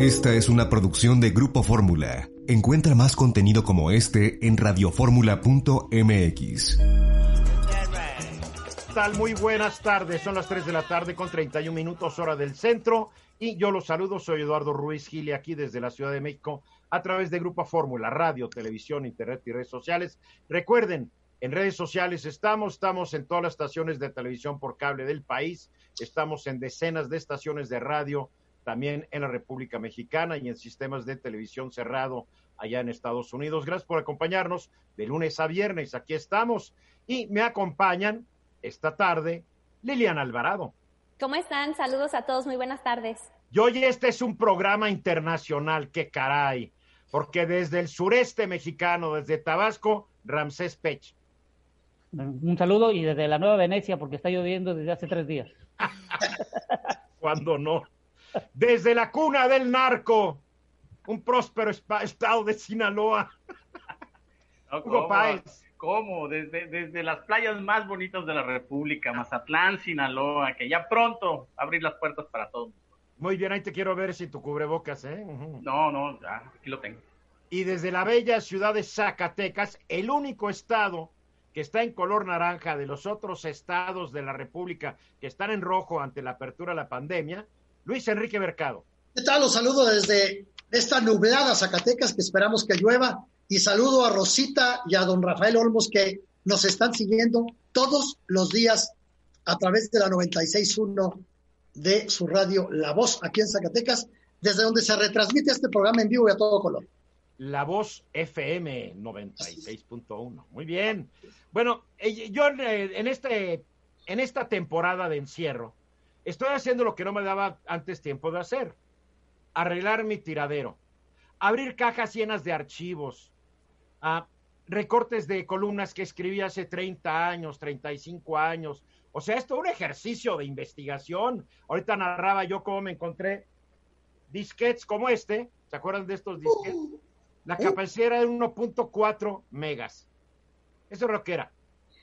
Esta es una producción de Grupo Fórmula. Encuentra más contenido como este en radioformula.mx. tal? Muy buenas tardes. Son las 3 de la tarde con 31 minutos hora del centro. Y yo los saludo. Soy Eduardo Ruiz Gili aquí desde la Ciudad de México a través de Grupo Fórmula, radio, televisión, internet y redes sociales. Recuerden, en redes sociales estamos, estamos en todas las estaciones de televisión por cable del país, estamos en decenas de estaciones de radio también en la República Mexicana y en sistemas de televisión cerrado allá en Estados Unidos. Gracias por acompañarnos de lunes a viernes. Aquí estamos y me acompañan esta tarde Liliana Alvarado. ¿Cómo están? Saludos a todos, muy buenas tardes. Y hoy este es un programa internacional, qué caray, porque desde el sureste mexicano, desde Tabasco, Ramsés Pech. Un saludo y desde la Nueva Venecia, porque está lloviendo desde hace tres días. Cuando no. Desde la cuna del narco, un próspero estado de Sinaloa. Hugo Páez. ¿Cómo? Desde, desde las playas más bonitas de la República, Mazatlán, Sinaloa, que ya pronto abrir las puertas para todos. Muy bien, ahí te quiero ver si tu cubrebocas, ¿eh? No, no, ya, aquí lo tengo. Y desde la bella ciudad de Zacatecas, el único estado que está en color naranja de los otros estados de la República que están en rojo ante la apertura de la pandemia, Luis Enrique Mercado. ¿Qué tal? Los saludo desde esta nublada Zacatecas que esperamos que llueva y saludo a Rosita y a don Rafael Olmos que nos están siguiendo todos los días a través de la 96.1 de su radio La Voz aquí en Zacatecas, desde donde se retransmite este programa en vivo y a todo color. La Voz FM 96.1. Muy bien. Bueno, eh, yo eh, en, este, en esta temporada de encierro estoy haciendo lo que no me daba antes tiempo de hacer. Arreglar mi tiradero. Abrir cajas llenas de archivos. Ah, recortes de columnas que escribí hace 30 años, 35 años. O sea, esto es un ejercicio de investigación. Ahorita narraba yo cómo me encontré disquets como este. ¿Se acuerdan de estos disquets? Uh. La capacidad era de 1.4 megas. Eso es lo que era.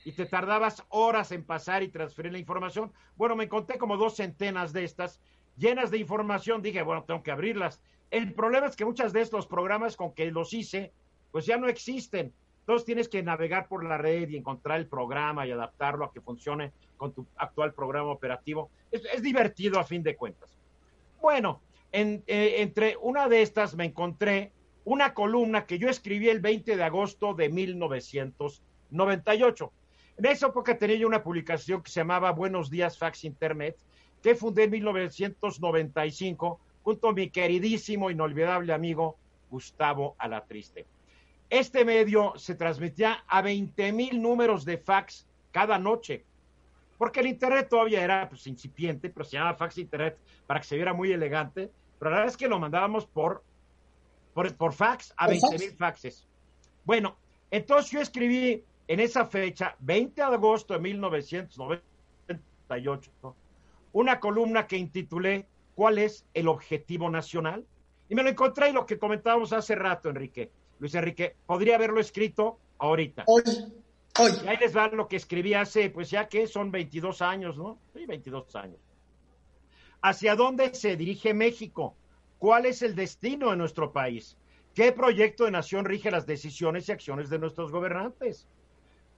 Y te tardabas horas en pasar y transferir la información. Bueno, me encontré como dos centenas de estas llenas de información. Dije, bueno, tengo que abrirlas. El problema es que muchas de estos programas con que los hice, pues ya no existen. Entonces tienes que navegar por la red y encontrar el programa y adaptarlo a que funcione con tu actual programa operativo. Es, divertido a fin de cuentas. Bueno, en, eh, entre una de estas me encontré una columna que yo escribí el 20 de agosto de 1998. En esa época tenía yo una publicación que se llamaba Buenos Días Fax Internet, que fundé en 1995 junto a mi queridísimo, inolvidable amigo Gustavo Alatriste. Este medio se transmitía a 20 mil números de fax cada noche, porque el Internet todavía era pues, incipiente, pero se llamaba fax Internet para que se viera muy elegante, pero la verdad es que lo mandábamos por por, fax a 20 mil faxes. Bueno, entonces yo escribí en esa fecha, 20 de agosto de 1998, una columna que intitulé ¿Cuál es el objetivo nacional? Y me lo encontré y lo que comentábamos hace rato, Enrique. Luis Enrique, podría haberlo escrito ahorita. Hoy, hoy. Y ahí les va lo que escribí hace, pues ya que son 22 años, ¿no? Sí, 22 años. ¿Hacia dónde se dirige México? ¿Cuál es el destino de nuestro país? ¿Qué proyecto de nación rige las decisiones y acciones de nuestros gobernantes?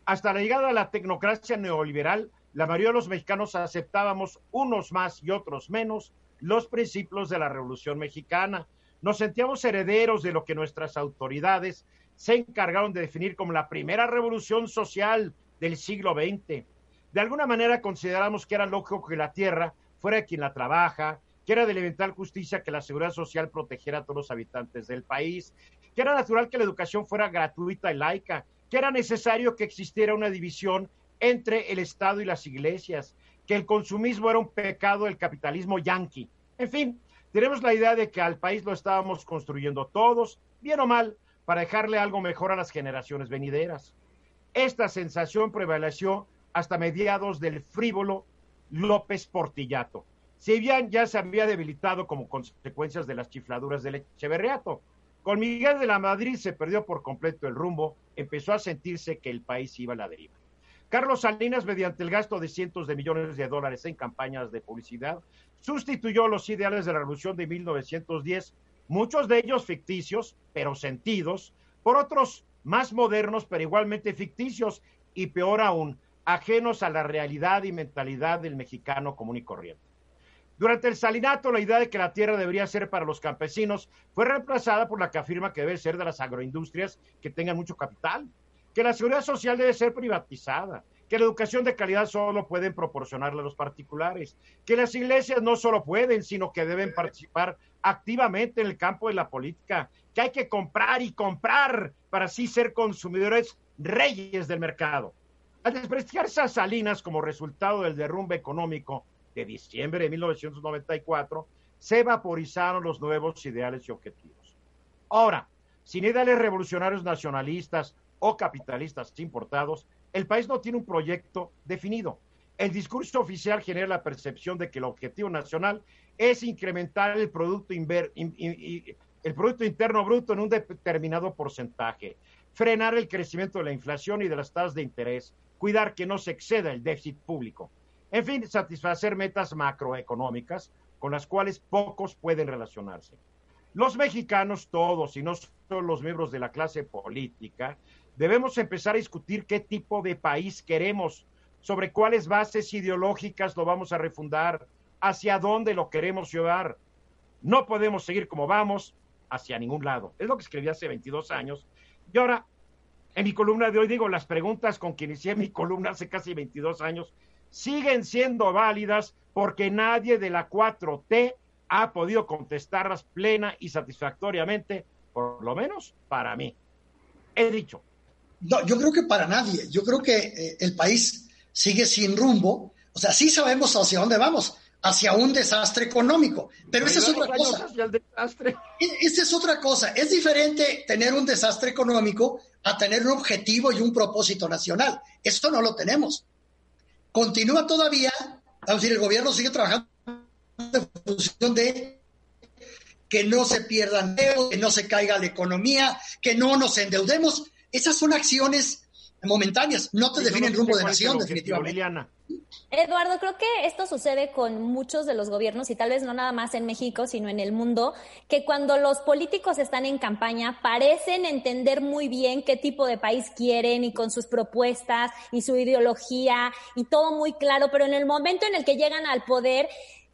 Hasta la llegada de la tecnocracia neoliberal, la mayoría de los mexicanos aceptábamos unos más y otros menos los principios de la Revolución Mexicana. Nos sentíamos herederos de lo que nuestras autoridades se encargaron de definir como la primera revolución social del siglo XX. De alguna manera consideramos que era lógico que la tierra fuera quien la trabaja, que era de elemental justicia que la seguridad social protegiera a todos los habitantes del país, que era natural que la educación fuera gratuita y laica, que era necesario que existiera una división entre el Estado y las iglesias, que el consumismo era un pecado del capitalismo yanqui. En fin, Tenemos la idea de que al país lo estábamos construyendo todos, bien o mal, para dejarle algo mejor a las generaciones venideras. Esta sensación prevaleció hasta mediados del frívolo López Portillato. Si bien ya se había debilitado como consecuencias de las chifladuras del Echeverriato, con Miguel de la Madrid se perdió por completo el rumbo, empezó a sentirse que el país iba a la deriva. Carlos Salinas, mediante el gasto de cientos de millones de dólares en campañas de publicidad, sustituyó los ideales de la revolución de 1910, muchos de ellos ficticios, pero sentidos, por otros más modernos, pero igualmente ficticios, y peor aún, ajenos a la realidad y mentalidad del mexicano común y corriente. Durante el salinato, la idea de que la tierra debería ser para los campesinos fue reemplazada por la que afirma que debe ser de las agroindustrias que tengan mucho capital que la seguridad social debe ser privatizada, que la educación de calidad solo pueden proporcionarla los particulares, que las iglesias no solo pueden, sino que deben participar activamente en el campo de la política, que hay que comprar y comprar para así ser consumidores reyes del mercado. Al desprestigiarse a Salinas como resultado del derrumbe económico de diciembre de 1994, se vaporizaron los nuevos ideales y objetivos. Ahora, sin ideales revolucionarios nacionalistas o capitalistas importados, el país no tiene un proyecto definido. El discurso oficial genera la percepción de que el objetivo nacional es incrementar el producto, el producto interno bruto en un determinado porcentaje, frenar el crecimiento de la inflación y de las tasas de interés, cuidar que no se exceda el déficit público. En fin, satisfacer metas macroeconómicas con las cuales pocos pueden relacionarse. Los mexicanos todos, y no solo los miembros de la clase política, debemos empezar a discutir qué tipo de país queremos, sobre cuáles bases ideológicas lo vamos a refundar, hacia dónde lo queremos llevar. No podemos seguir como vamos hacia ningún lado. Es lo que escribí hace 22 años. Y ahora, en mi columna de hoy digo, las preguntas con que inicié mi columna hace casi 22 años siguen siendo válidas porque nadie de la 4T ha podido contestarlas plena y satisfactoriamente, por lo menos para mí. He dicho, no, yo creo que para nadie. Yo creo que eh, el país sigue sin rumbo. O sea, sí sabemos hacia dónde vamos, hacia un desastre económico. Pero esa es otra cosa. E, esa es otra cosa. Es diferente tener un desastre económico a tener un objetivo y un propósito nacional. Esto no lo tenemos. Continúa todavía, es decir, el gobierno sigue trabajando en función de que no se pierdan que no se caiga la economía, que no nos endeudemos esas son acciones momentáneas, no te definen rumbo de nación, definitivamente. Eduardo, creo que esto sucede con muchos de los gobiernos y tal vez no nada más en México, sino en el mundo, que cuando los políticos están en campaña parecen entender muy bien qué tipo de país quieren y con sus propuestas y su ideología y todo muy claro, pero en el momento en el que llegan al poder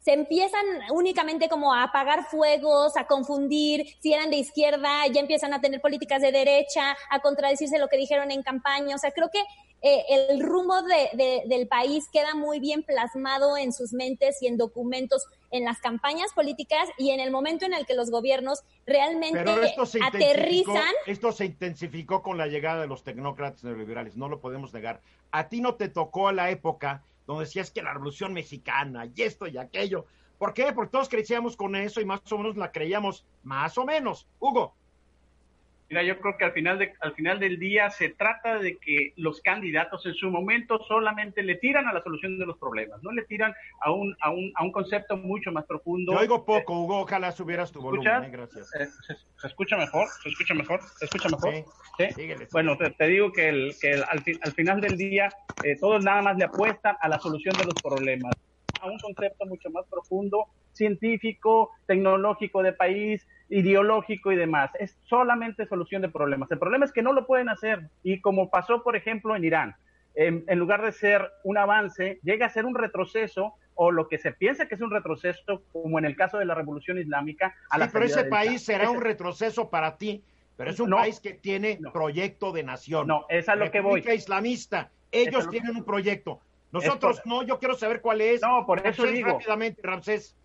se empiezan únicamente como a apagar fuegos, a confundir, si eran de izquierda, ya empiezan a tener políticas de derecha, a contradecirse lo que dijeron en campaña. O sea, creo que eh, el rumbo del país queda muy bien plasmado en sus mentes y en documentos, en las campañas políticas y en el momento en el que los gobiernos realmente aterrizan. Esto se intensificó con la llegada de los tecnócratas neoliberales, no lo podemos negar. A ti no te tocó la época donde decías que la revolución mexicana y esto y aquello. ¿Por qué? Porque todos crecíamos con eso y más o menos la creíamos más o menos. Hugo. Mira, yo creo que al final, de, al final del día se trata de que los candidatos en su momento solamente le tiran a la solución de los problemas, no le tiran a un, a un, a un concepto mucho más profundo. Yo oigo poco, Hugo, ojalá subieras tu volumen, eh, gracias. Eh, se, escucha mejor? ¿Se escucha mejor? ¿Se escucha mejor? Sí. Bueno, te, digo que, el, que al, al, final del día eh, todos nada más le apuestan a la solución de los problemas, a un concepto mucho más profundo, científico, tecnológico de país, ideológico y demás. Es solamente solución de problemas. El problema es que no lo pueden hacer. Y como pasó, por ejemplo, en Irán, en, lugar de ser un avance, llega a ser un retroceso o lo que se piensa que es un retroceso, como en el caso de la revolución islámica. A la pero ese país será un retroceso para ti, pero es un país que tiene proyecto de nación. No, es a lo que voy. islamista, ellos tienen un proyecto. Nosotros no, yo quiero saber cuál es. No, por eso digo. Rápidamente, Ramsés.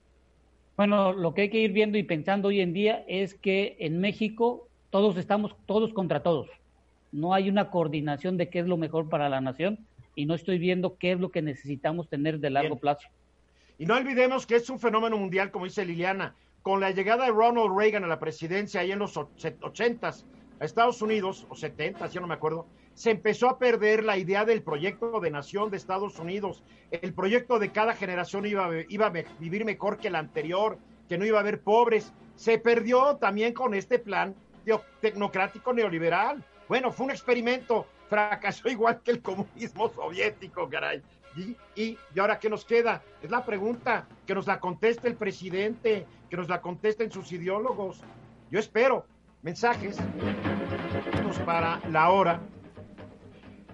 Bueno, lo que hay que ir viendo y pensando hoy en día es que en México todos estamos todos contra todos. No hay una coordinación de qué es lo mejor para la nación y no estoy viendo qué es lo que necesitamos tener de largo plazo. Y no olvidemos que es un fenómeno mundial, como dice Liliana. con la llegada de Ronald Reagan a la presidencia ahí en los ochentas a Estados Unidos, o setentas, ya no me acuerdo, se empezó a perder la idea del proyecto de nación de Estados Unidos. El proyecto de cada generación iba, iba a vivir mejor que el anterior, que no iba a haber pobres. Se perdió también con este plan tecnocrático neoliberal. Bueno, fue un experimento, fracasó igual que el comunismo soviético, caray. ¿Y, y, y ahora qué nos queda? Es la pregunta, que nos la conteste el presidente, que nos la contesten sus ideólogos. Yo espero mensajes para la hora.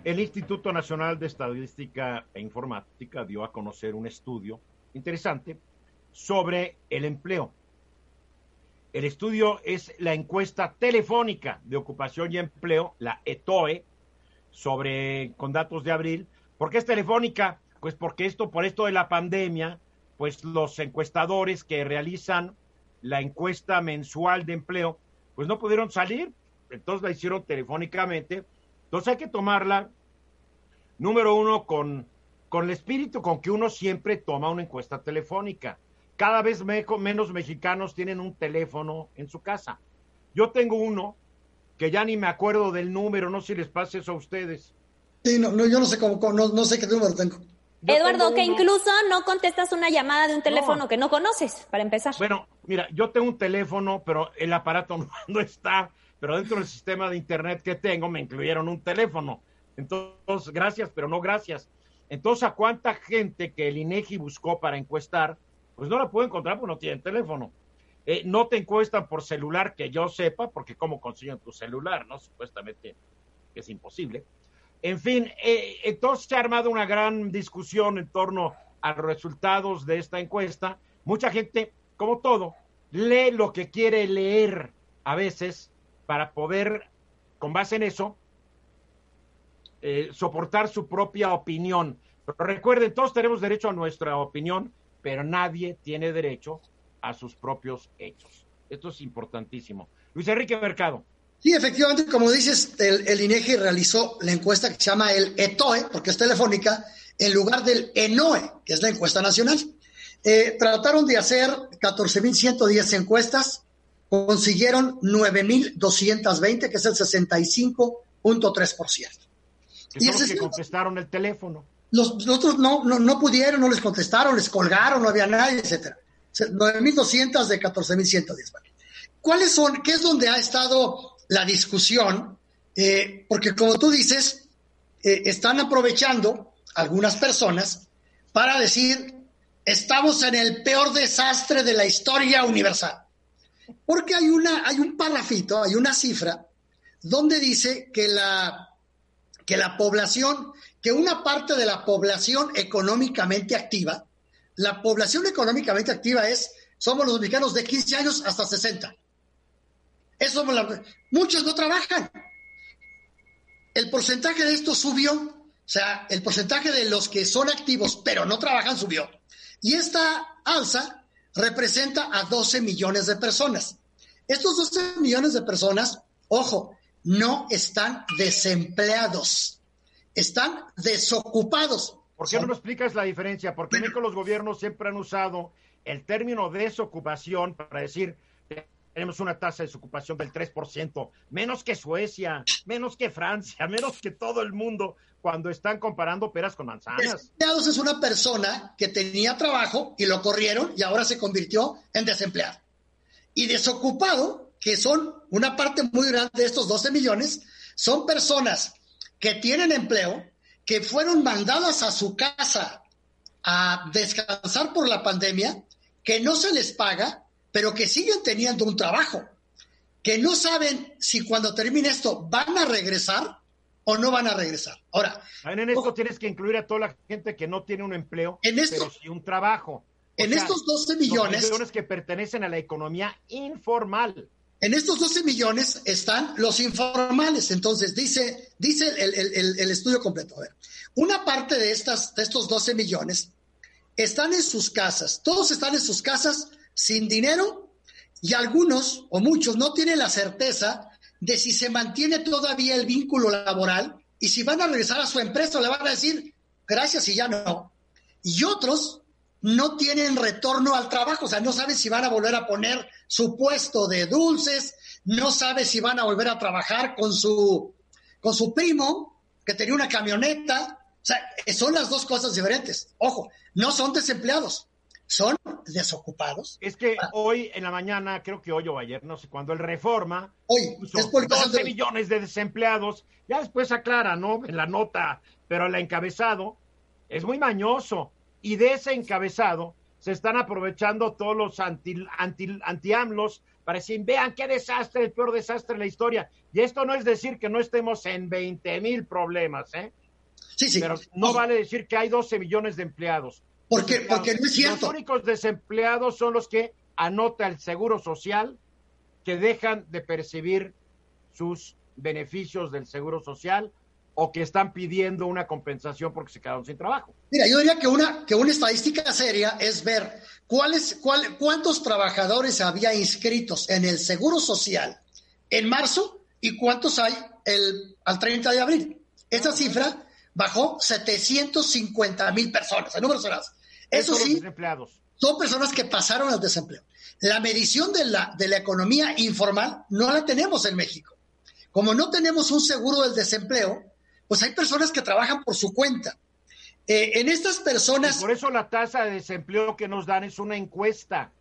El Instituto Nacional de Estadística e Informática dio a conocer un estudio interesante sobre el empleo. El estudio es la encuesta telefónica de ocupación y empleo, la ETOE, sobre con datos de abril. ¿Por qué es telefónica? Pues porque esto, por esto de la pandemia, pues los encuestadores que realizan la encuesta mensual de empleo, pues no pudieron salir, entonces la hicieron telefónicamente. Entonces hay que tomarla, número uno, con, con el espíritu con que uno siempre toma una encuesta telefónica. Cada vez menos mexicanos tienen un teléfono en su casa. Yo tengo uno que ya ni me acuerdo del número, no sé si les pase eso a ustedes. Sí, no, yo no sé cómo, no, no sé qué número tengo. Eduardo, que incluso no contestas una llamada de un teléfono que no conoces, para empezar. Bueno, mira, yo tengo un teléfono, pero el aparato no, está, pero dentro del sistema de internet que tengo me incluyeron un teléfono. Entonces, gracias, pero no gracias. Entonces, ¿a cuánta gente que el INEGI buscó para encuestar, pues no la puedo encontrar porque no tienen teléfono? Eh, no te encuestan por celular que yo sepa, porque cómo consiguen tu celular, ¿no? Supuestamente es imposible. En fin, eh, entonces se ha armado una gran discusión en torno a los resultados de esta encuesta. Mucha gente, como todo, lee lo que quiere leer a veces para poder, con base en eso, eh, soportar su propia opinión. Pero recuerden, todos tenemos derecho a nuestra opinión, pero nadie tiene derecho a sus propios hechos. Esto es importantísimo. Luis Enrique Mercado. Sí, efectivamente, como dices, el, INEGI realizó la encuesta que se llama el ETOE, porque es telefónica, en lugar del ENOE, que es la encuesta nacional. Eh, trataron de hacer 14.110 encuestas, consiguieron 9.220, que es el 65.3%. Y es que contestaron el teléfono. Los, otros no, no, no, pudieron, no les contestaron, les colgaron, no había nadie, etcétera. 9.200 de 14.110. ¿Cuáles son, qué es donde ha estado la discusión, eh, porque como tú dices, eh, están aprovechando algunas personas para decir, estamos en el peor desastre de la historia universal. Porque hay, una, hay un parrafito, hay una cifra, donde dice que la, que la población, que una parte de la población económicamente activa, la población económicamente activa es, somos los mexicanos de 15 años hasta 60. Eso muchos no trabajan. El porcentaje de esto subió, o sea, el porcentaje de los que son activos pero no trabajan subió. Y esta alza representa a 12 millones de personas. Estos 12 millones de personas, ojo, no están desempleados, están desocupados. ¿Por qué no me explicas la diferencia? Porque que los gobiernos siempre han usado el término desocupación para decir tenemos una tasa de desocupación del 3%, menos que Suecia, menos que Francia, menos que todo el mundo cuando están comparando peras con manzanas. Desempleados es una persona que tenía trabajo y lo corrieron y ahora se convirtió en desempleado. Y desocupado, que son una parte muy grande de estos 12 millones, son personas que tienen empleo, que fueron mandadas a su casa a descansar por la pandemia, que no se les paga pero que siguen teniendo un trabajo, que no saben si cuando termine esto van a regresar o no van a regresar. Ahora, en esto tienes que incluir a toda la gente que no tiene un empleo, en pero sí un trabajo. en estos 12 millones, millones que pertenecen a la economía informal. En estos 12 millones están los informales. Entonces, dice, dice el, estudio completo. A ver, una parte de, estas, de estos 12 millones están en sus casas. Todos están en sus casas sin dinero y algunos o muchos no tienen la certeza de si se mantiene todavía el vínculo laboral y si van a regresar a su empresa le van a decir gracias y ya no. Y otros no tienen retorno al trabajo, o sea, no saben si van a volver a poner su puesto de dulces, no sabe si van a volver a trabajar con su, con su primo, que tenía una camioneta. O sea, son las dos cosas diferentes. Ojo, no son desempleados, son desocupados. Es que hoy en la mañana, creo que hoy o ayer, no sé cuándo, el Reforma hoy, puso 12 millones de desempleados. Ya después aclara, ¿no? En la nota, pero el encabezado es muy mañoso. Y de ese encabezado se están aprovechando todos los anti, anti, anti-AMLOS para decir, vean qué desastre, el peor desastre de la historia. Y esto no es decir que no estemos en 20 mil problemas, ¿eh? Sí, sí. Pero no vale decir que hay 12 millones de empleados. Porque, porque no es cierto. Los únicos desempleados son los que anota el Seguro Social, que dejan de percibir sus beneficios del Seguro Social o que están pidiendo una compensación porque se quedaron sin trabajo. Mira, yo diría que una, que una estadística seria es ver cuáles, cuál, cuántos trabajadores había inscritos en el Seguro Social en marzo y cuántos hay el, al 30 de abril. Esa cifra bajó 750 mil personas, en números cerrados. Eso sí, son personas que pasaron al desempleo. La medición de la, de la economía informal no la tenemos en México. Como no tenemos un seguro del desempleo, pues hay personas que trabajan por su cuenta. Eh, en estas personas... por eso la tasa de desempleo que nos dan es una encuesta.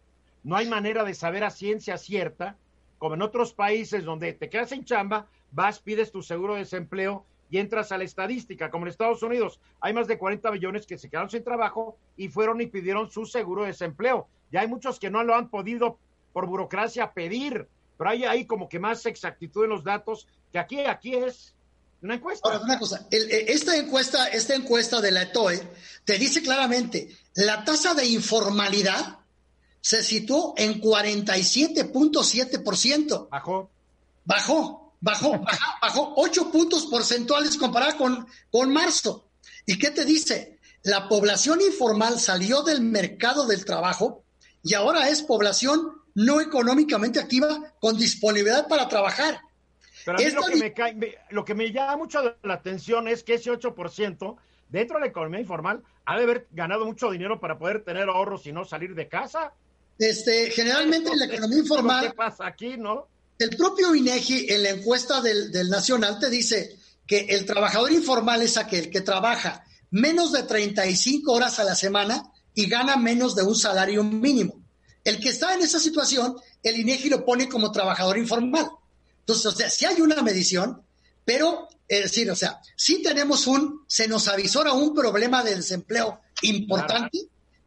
No hay manera de saber a ciencia cierta, como en otros países donde te quedas en chamba, vas, pides tu seguro de desempleo y entras a la estadística, como en Estados Unidos. Hay más de 40 millones que se quedaron sin trabajo y fueron y pidieron su seguro de desempleo. Ya hay muchos que no lo han podido por burocracia pedir, pero hay ahí como que más exactitud en los datos que aquí, aquí es una encuesta. Ahora, una cosa, eh, esta encuesta, esta encuesta de la ETOE te dice claramente, la tasa de informalidad se situó en 47.7%. Bajó. Bajó, bajó, bajó, bajó 8 puntos porcentuales comparada con, con marzo. ¿Y qué te dice? La población informal salió del mercado del trabajo y ahora es población no económicamente activa con disponibilidad para trabajar. Pero a mí lo que, me cae, lo que me llama mucho la atención es que ese 8% dentro de la economía informal ha de haber ganado mucho dinero para poder tener ahorros y no salir de casa. Este, generalmente en la economía informal. ¿Qué pasa aquí, no? El propio INEGI en la encuesta del, del Nacional te dice que el trabajador informal es aquel que trabaja menos de 35 horas a la semana y gana menos de un salario mínimo. El que está en esa situación, el INEGI lo pone como trabajador informal. Entonces, o sea, sí hay una medición, pero es decir, o sea, sí tenemos un, se nos avisora un problema de desempleo importante,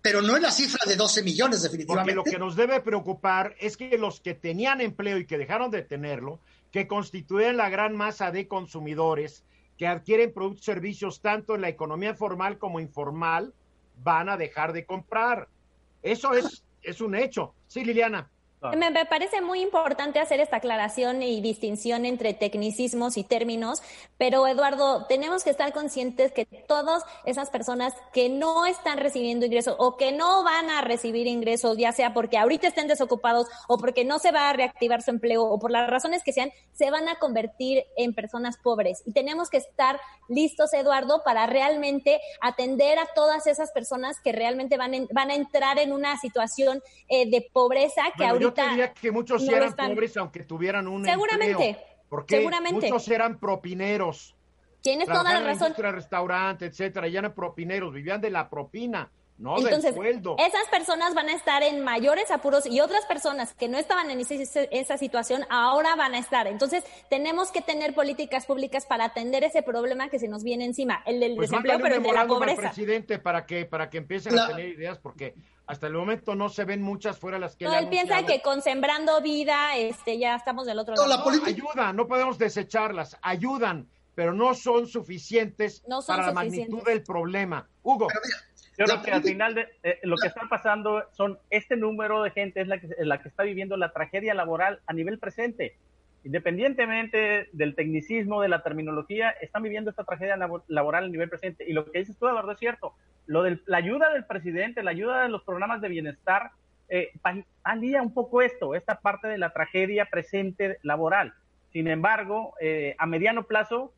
pero no es la cifra de 12 millones definitivamente. Porque lo que nos debe preocupar es que los que tenían empleo y que dejaron de tenerlo, que constituyen la gran masa de consumidores que adquieren productos y servicios tanto en la economía formal como informal, van a dejar de comprar. Eso es, es un hecho. Sí, Liliana. Me, parece muy importante hacer esta aclaración y distinción entre tecnicismos y términos, pero Eduardo, tenemos que estar conscientes que todas esas personas que no están recibiendo ingresos o que no van a recibir ingresos, ya sea porque ahorita estén desocupados o porque no se va a reactivar su empleo o por las razones que sean, se van a convertir en personas pobres. Y tenemos que estar listos, Eduardo, para realmente atender a todas esas personas que realmente van, van a entrar en una situación eh, de pobreza que ahorita yo diría que muchos eran pobres aunque tuvieran un seguramente, porque seguramente. muchos eran propineros. Tienes toda la razón. Restaurante, etcétera, ya eran propineros, vivían de la propina. No Entonces, sueldo. esas personas van a estar en mayores apuros y otras personas que no estaban en esa situación ahora van a estar. Entonces, tenemos que tener políticas públicas para atender ese problema que se nos viene encima, el del pues desempleo, pero el de la pobreza. presidente para que para que empiecen a tener ideas porque hasta el momento no se ven muchas fuera las que no, él piensa que con sembrando vida este ya estamos del otro lado. La política... ayuda, no podemos desecharlas, ayudan, pero no son suficientes para la magnitud del problema. Hugo. Yo creo que al final de, eh, lo que está pasando son este número de gente es la que, la que está viviendo la tragedia laboral a nivel presente. Independientemente del tecnicismo, de la terminología, están viviendo esta tragedia laboral a nivel presente. Y lo que dices tú, Eduardo, es cierto. Lo de la ayuda del presidente, la ayuda de los programas de bienestar, eh, alía un poco esto, esta parte de la tragedia presente laboral. Sin embargo, eh, a mediano plazo,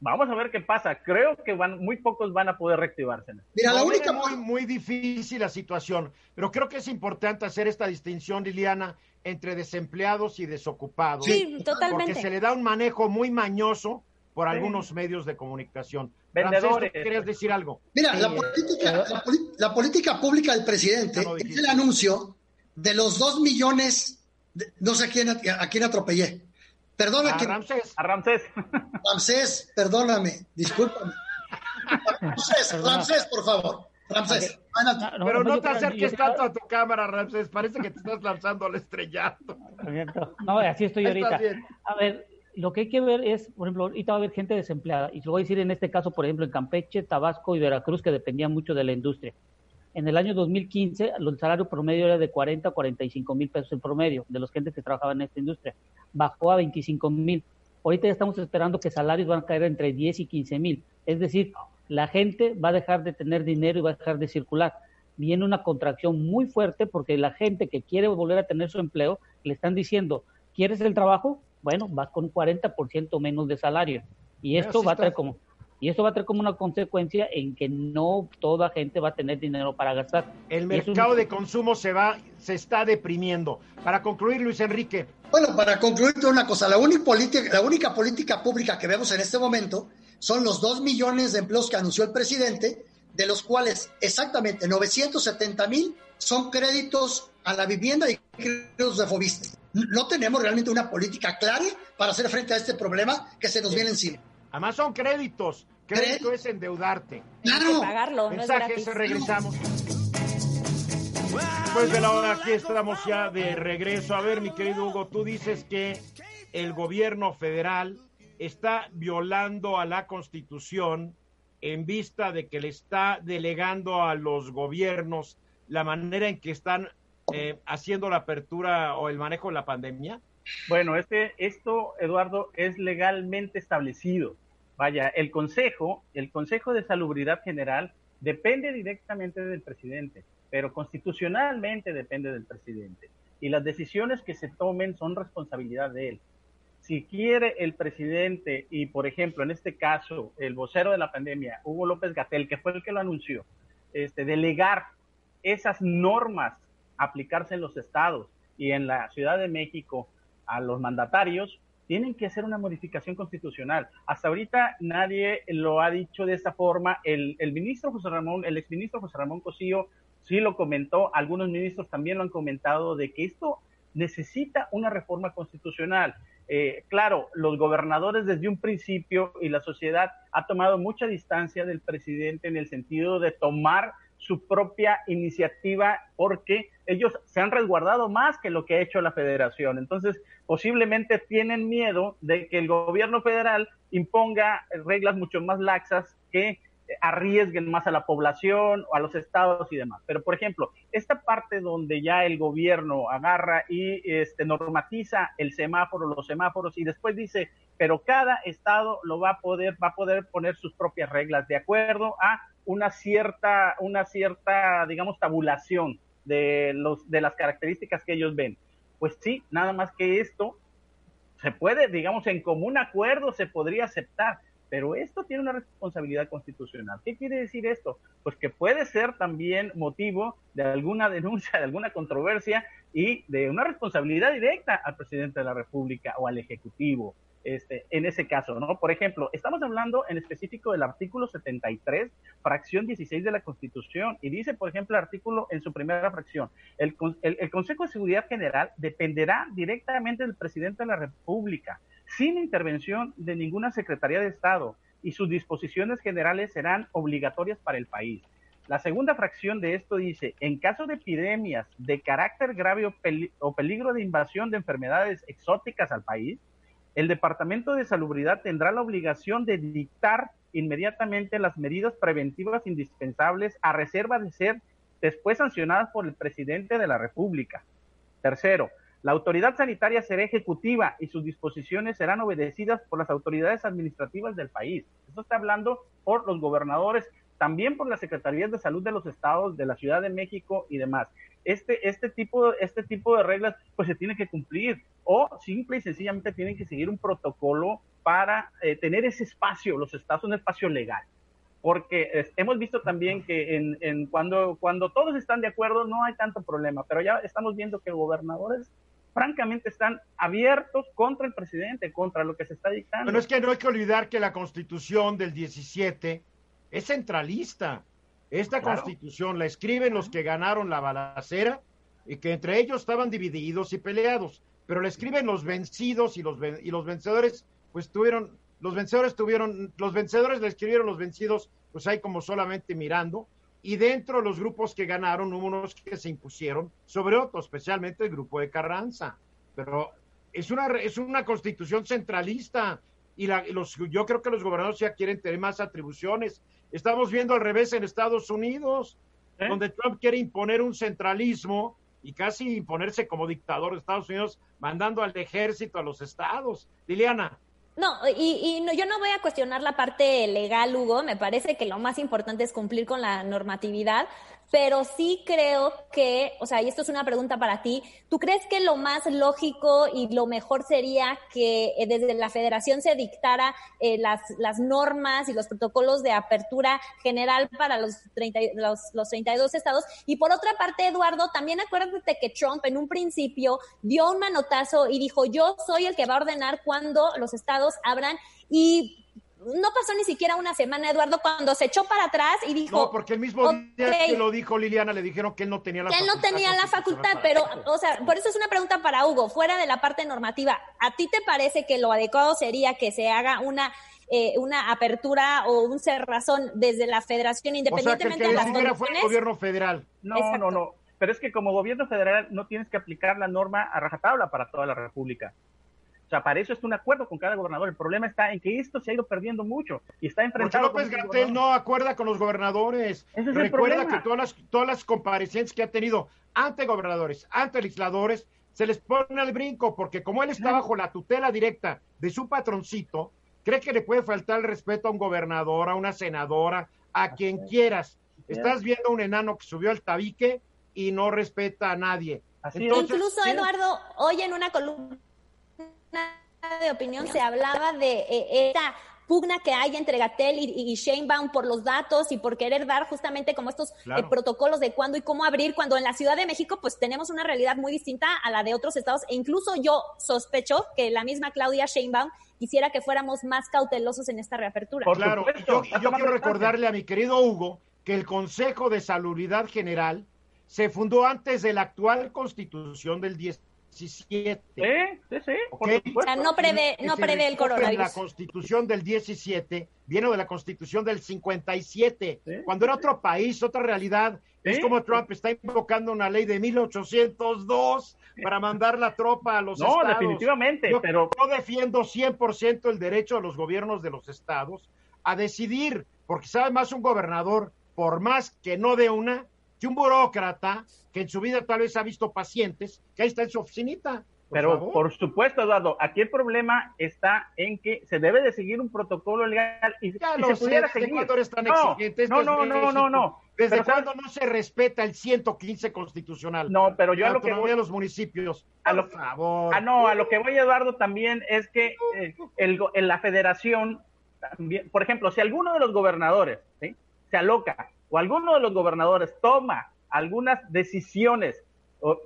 Vamos a ver qué pasa. Creo que van, muy pocos van a poder reactivarse. Mira, la única muy, muy difícil la situación, pero creo que es importante hacer esta distinción, Liliana, entre desempleados y desocupados. Sí, totalmente. Porque se le da un manejo muy mañoso por algunos medios de comunicación. Vendedores. ¿querías decir algo? Mira, la, política, la, política pública del presidente es el anuncio de los dos millones, no sé a quién, a quién atropellé, Perdóname. A Ramsés. A Ramsés. Ramsés, perdóname, discúlpame. Ramsés, Ramsés, por favor. Ramsés. Pero no te acerques tanto a tu cámara, Ramsés. Parece que te estás lanzando al estrellato. No, así estoy ahorita. A ver, lo que hay que ver es, por ejemplo, ahorita va a haber gente desempleada. Y se lo voy a decir en este caso, por ejemplo, en Campeche, Tabasco y Veracruz, que dependían mucho de la industria. En el año 2015, el salario promedio era de 40 a 45 mil pesos en promedio de los gentes que trabajaban en esta industria. Bajó a 25 mil. Ahorita ya estamos esperando que salarios van a caer entre 10 y 15 mil. Es decir, la gente va a dejar de tener dinero y va a dejar de circular. Viene una contracción muy fuerte porque la gente que quiere volver a tener su empleo le están diciendo, ¿quieres el trabajo? Bueno, vas con 40% menos de salario. Y esto va a traer como y eso va a tener como una consecuencia en que no toda gente va a tener dinero para gastar. El mercado de consumo se va, se está deprimiendo. Para concluir, Luis Enrique. Bueno, para concluir una cosa, la única política, la única política pública que vemos en este momento son los dos millones de empleos que anunció el presidente, de los cuales exactamente 970 mil son créditos a la vivienda y créditos de Fobiste. No tenemos realmente una política clara para hacer frente a este problema que se nos viene encima. Además son créditos. Crédito es endeudarte. Claro. pagarlo. Mensajes, regresamos. Pues de la hora aquí estamos ya de regreso. A ver, mi querido Hugo, tú dices que el gobierno federal está violando a la Constitución en vista de que le está delegando a los gobiernos la manera en que están eh, haciendo la apertura o el manejo de la pandemia? Bueno, este, esto, Eduardo, es legalmente establecido. Vaya, el Consejo, el Consejo de Salubridad General depende directamente del presidente, pero constitucionalmente depende del presidente. Y las decisiones que se tomen son responsabilidad de él. Si quiere el presidente y, por ejemplo, en este caso, el vocero de la pandemia, Hugo López Gatel, que fue el que lo anunció, este, delegar esas normas, aplicarse en los estados y en la Ciudad de México a los mandatarios, tienen que hacer una modificación constitucional. Hasta ahorita nadie lo ha dicho de esta forma. El, ministro José Ramón, el exministro José Ramón Cosío sí lo comentó, algunos ministros también lo han comentado, de que esto necesita una reforma constitucional. Eh, claro, los gobernadores desde un principio y la sociedad ha tomado mucha distancia del presidente en el sentido de tomar su propia iniciativa porque ellos se han resguardado más que lo que ha hecho la federación. Entonces, posiblemente tienen miedo de que el gobierno federal imponga reglas mucho más laxas que arriesguen más a la población o a los estados y demás. Pero, por ejemplo, esta parte donde ya el gobierno agarra y este, normatiza el semáforo, los semáforos, y después dice, pero cada estado lo va a poder, va a poder poner sus propias reglas de acuerdo a una cierta, una cierta, digamos, tabulación de los, de las características que ellos ven. Pues sí, nada más que esto se puede, digamos, en común acuerdo se podría aceptar, pero esto tiene una responsabilidad constitucional. ¿Qué quiere decir esto? Pues que puede ser también motivo de alguna denuncia, de alguna controversia y de una responsabilidad directa al presidente de la República o al Ejecutivo. Este, en ese caso, ¿no? Por ejemplo, estamos hablando en específico del artículo 73, fracción 16 de la Constitución, y dice, por ejemplo, el artículo en su primera fracción, el, el Consejo de Seguridad General dependerá directamente del presidente de la República, sin intervención de ninguna Secretaría de Estado, y sus disposiciones generales serán obligatorias para el país. La segunda fracción de esto dice, en caso de epidemias de carácter grave o peligro de invasión de enfermedades exóticas al país, el Departamento de Salubridad tendrá la obligación de dictar inmediatamente las medidas preventivas indispensables a reserva de ser después sancionadas por el presidente de la República. Tercero, la autoridad sanitaria será ejecutiva y sus disposiciones serán obedecidas por las autoridades administrativas del país. Esto está hablando por los gobernadores, también por las secretarías de salud de los estados, de la Ciudad de México y demás este, este, tipo, este tipo de reglas pues se tiene que cumplir o simple y sencillamente tienen que seguir un protocolo para eh, tener ese espacio, los estados, un espacio legal. Porque hemos visto también que en, cuando, cuando todos están de acuerdo no hay tanto problema, pero ya estamos viendo que gobernadores francamente están abiertos contra el presidente, contra lo que se está dictando. Pero es que no hay que olvidar que la constitución del 17 es centralista. Esta constitución la escriben los que ganaron la balacera y que entre ellos estaban divididos y peleados, pero la escriben los vencidos y los, y los vencedores pues tuvieron, los vencedores tuvieron, los vencedores le escribieron los vencidos, pues hay como solamente mirando, y dentro de los grupos que ganaron hubo unos que se impusieron sobre otros, especialmente el grupo de Carranza. Pero es una, es una constitución centralista y la, los, yo creo que los gobernadores ya quieren tener más atribuciones. Estamos viendo al revés en Estados Unidos, ¿Eh? donde Trump quiere imponer un centralismo y casi imponerse como dictador de Estados Unidos, mandando al ejército a los estados. Liliana. No, y, y no, yo no voy a cuestionar la parte legal, Hugo. Me parece que lo más importante es cumplir con la normatividad, pero sí creo que, o sea, y esto es una pregunta para ti, ¿tú crees que lo más lógico y lo mejor sería que eh, desde la federación se dictara eh, las, las normas y los protocolos de apertura general para los, 30, los, los 32 estados? Y por otra parte, Eduardo, también acuérdate que Trump en un principio dio un manotazo y dijo, yo soy el que va a ordenar cuando los estados abran y no pasó ni siquiera una semana, Eduardo, cuando se echó para atrás y dijo... No, porque el mismo día que lo dijo Liliana le dijeron que él no tenía la que él no tenía la facultad, pero, o sea, por eso es una pregunta para Hugo, fuera de la parte normativa, ¿a ti te parece que lo adecuado sería que se haga una... Eh, una apertura o un cerrazón desde la federación independientemente o sea, que de las fue el gobierno federal. No, no, no. Pero es que como gobierno federal no tienes que aplicar la norma a rajatabla para toda la República. O sea, para eso es un acuerdo con cada gobernador. El problema está en que esto se ha ido perdiendo mucho y está enfrentado. Porque López Gatel no acuerda con los gobernadores. Recuerda que todas las, todas las comparecencias que ha tenido ante gobernadores, ante legisladores, se les pone al brinco, porque como él está bajo la tutela directa de su patroncito, cree que le puede faltar el respeto a un gobernador, a una senadora, a quien quieras. Estás viendo un enano que subió al tabique y no respeta a nadie. Incluso, Eduardo, hoy en una columna de opinión se hablaba de eh, esta pugna que hay entre Gatel y, y, Sheinbaum por los datos y por querer dar justamente como estos eh, protocolos de cuándo y cómo abrir, cuando en la Ciudad de México pues tenemos una realidad muy distinta a la de otros estados. E incluso yo sospecho que la misma Claudia Sheinbaum quisiera que fuéramos más cautelosos en esta reapertura. claro, yo, yo quiero recordarle a mi querido Hugo que el Consejo de Salubridad General se fundó antes de la actual constitución del 10 17. Sí, sí, sí. O sea, no prevé, no prevé el coronavirus. La constitución del 17 viene de la constitución del 57, cuando era otro país, otra realidad. Es como Trump está invocando una ley de 1802 para mandar la tropa a los estados. No, definitivamente, yo, pero... Yo defiendo 100% el derecho de los gobiernos de los estados a decidir, porque sabe más un gobernador, por más que no de una, que un burócrata que en su vida tal vez ha visto pacientes, que ahí está en su oficinita. Pero por supuesto, Eduardo, aquí el problema está en que se debe de seguir un protocolo legal y, ya se pudiera seguir. no, no, no, no, no, ¿Desde cuándo no se respeta el 115 constitucional? No, pero yo a lo que voy a los municipios. A lo, por favor. Ah, no, a lo que voy, Eduardo, también es que eh, el, en la federación, también, por ejemplo, si alguno de los gobernadores se aloca o alguno de los gobernadores toma algunas decisiones,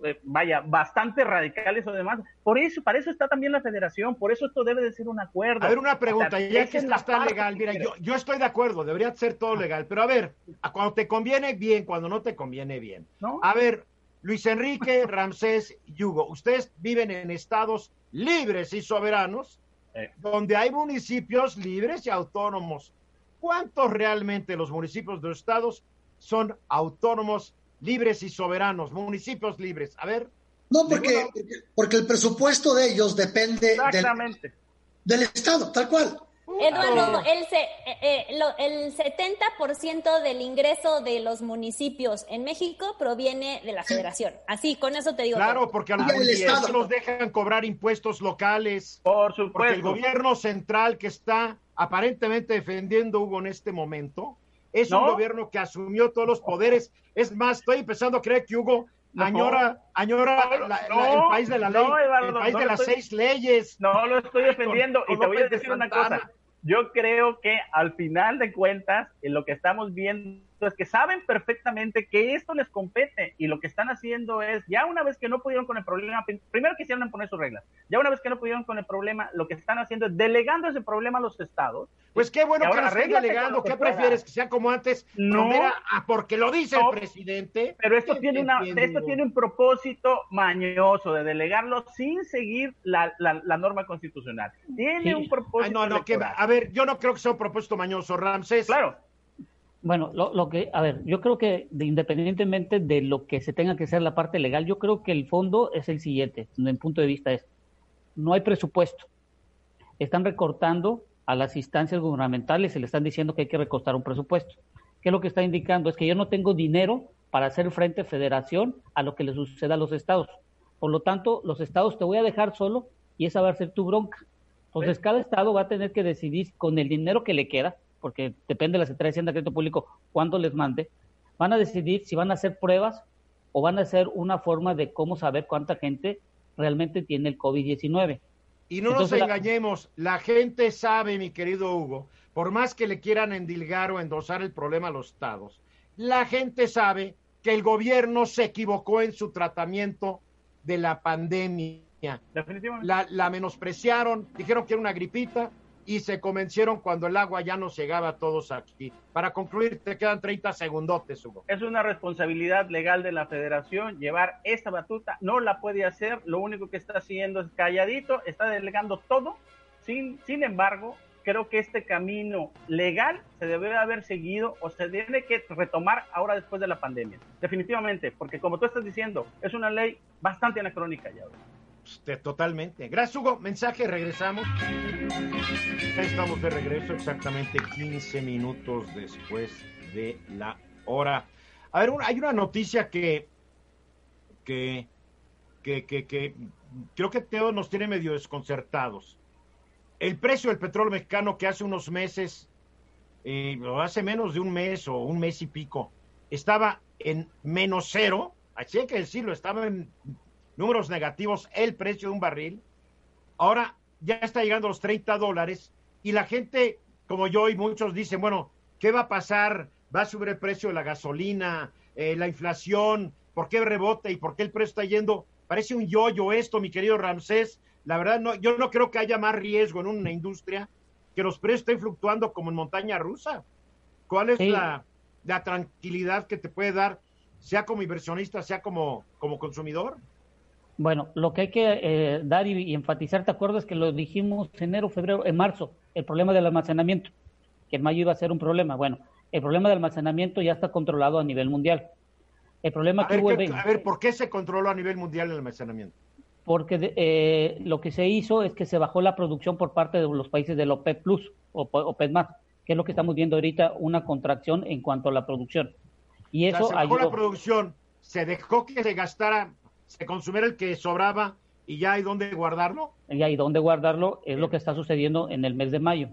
eh, vaya, bastante radicales o demás. Por eso, para eso está también la federación, por eso esto debe de ser un acuerdo. A ver, una pregunta, ya que está, está legal, mira, yo, yo estoy de acuerdo, debería ser todo legal, pero a ver, cuando te conviene bien, cuando no te conviene bien. A ver, Luis Enrique, Ramsés y Hugo, ustedes viven en estados libres y soberanos, eh. donde hay municipios libres y autónomos. ¿Cuántos realmente los municipios de los estados son autónomos, libres y soberanos, municipios libres? A ver. No, porque, porque el presupuesto de ellos depende del, Estado, tal cual. Eduardo, el, eh, eh, el 70% del ingreso de los municipios en México proviene de la federación. Así, con eso te digo. Claro, porque a los municipios los dejan cobrar impuestos locales. Por supuesto. Porque el gobierno central que está aparentemente defendiendo Hugo en este momento, es un gobierno que asumió todos los poderes. Es más, estoy empezando a creer que Hugo añora, añora el país de la ley, el país de las seis leyes. No lo estoy defendiendo y te voy a decir una cosa. Yo creo que al final de cuentas, en lo que estamos viendo es que saben perfectamente que esto les compete y lo que están haciendo es, ya una vez que no pudieron con el problema, primero quisieron poner sus reglas, ya una vez que no pudieron con el problema, lo que están haciendo es delegando ese problema a los estados. Pues qué bueno que lo estén delegando, ¿qué prefieres? ¿Que sea como antes? No, ah, porque lo dice el presidente. Pero esto tiene, una, esto tiene un propósito mañoso de delegarlo sin seguir la, la, norma constitucional. Tiene un propósito. no, no, que, a ver, yo no creo que sea un propósito mañoso, Ramsés. Claro bueno, lo, lo, que, a ver, yo creo que independientemente de lo que se tenga que hacer la parte legal, yo creo que el fondo es el siguiente, desde mi punto de vista es, no hay presupuesto. Están recortando a las instancias gubernamentales, se le están diciendo que hay que recortar un presupuesto. ¿Qué es lo que está indicando? Es que yo no tengo dinero para hacer frente a federación a lo que le suceda a los estados. Por lo tanto, los estados te voy a dejar solo y esa va a ser tu bronca. Entonces, cada estado va a tener que decidir con el dinero que le queda, porque depende de la Secretaría de Hacienda Crédito Público cuándo les mande, van a decidir si van a hacer pruebas o van a hacer una forma de cómo saber cuánta gente realmente tiene el COVID-19. Y no nos engañemos, la... gente sabe, mi querido Hugo, por más que le quieran endilgar o endosar el problema a los estados, la gente sabe que el gobierno se equivocó en su tratamiento de la pandemia. La, la menospreciaron, dijeron que era una gripita, y se convencieron cuando el agua ya nos llegaba a todos aquí. Para concluir, te quedan 30 segundotes, Hugo. Es una responsabilidad legal de la federación llevar esta batuta, no la puede hacer, lo único que está haciendo es calladito, está delegando todo, sin, sin embargo, creo que este camino legal se debe haber seguido o se tiene que retomar ahora después de la pandemia. Definitivamente, porque como tú estás diciendo, es una ley bastante anacrónica ya. Totalmente. Gracias, Hugo. Mensaje, regresamos. Estamos de regreso exactamente 15 minutos después de la hora. A ver, hay una noticia que, que, que, que, creo que todos nos tiene medio desconcertados. El precio del petróleo mexicano que hace unos meses, eh, hace menos de un mes o un mes y pico, estaba en menos cero, así hay que decirlo, estaba en números negativos el precio de un barril. Ahora ya está llegando a los 30 dólares y la gente, como yo y muchos dicen, bueno, ¿qué va a pasar? ¿Va a subir el precio de la gasolina, eh, la inflación? ¿Por qué rebota y por qué el precio está yendo? Parece un yoyo esto, mi querido Ramsés. La verdad, no, yo no creo que haya más riesgo en una industria que los precios estén fluctuando como en montaña rusa. ¿Cuál es la, la, tranquilidad que te puede dar, sea como inversionista, sea como, como consumidor? Bueno, lo que hay que eh, dar y, enfatizar, ¿te acuerdas que lo dijimos enero, febrero, en marzo? El problema del almacenamiento, que en mayo iba a ser un problema. Bueno, el problema del almacenamiento ya está controlado a nivel mundial. El problema que hubo... a ver, ¿por qué se controló a nivel mundial el almacenamiento? Porque eh, lo que se hizo es que se bajó la producción por parte de los países del OPEP Plus o OPEP más, que es lo que estamos viendo ahorita, una contracción en cuanto a la producción. Y eso se bajó la producción, se dejó que se gastara se consumiera el que sobraba y ya hay dónde guardarlo. Y hay dónde guardarlo, es lo que está sucediendo en el mes de mayo.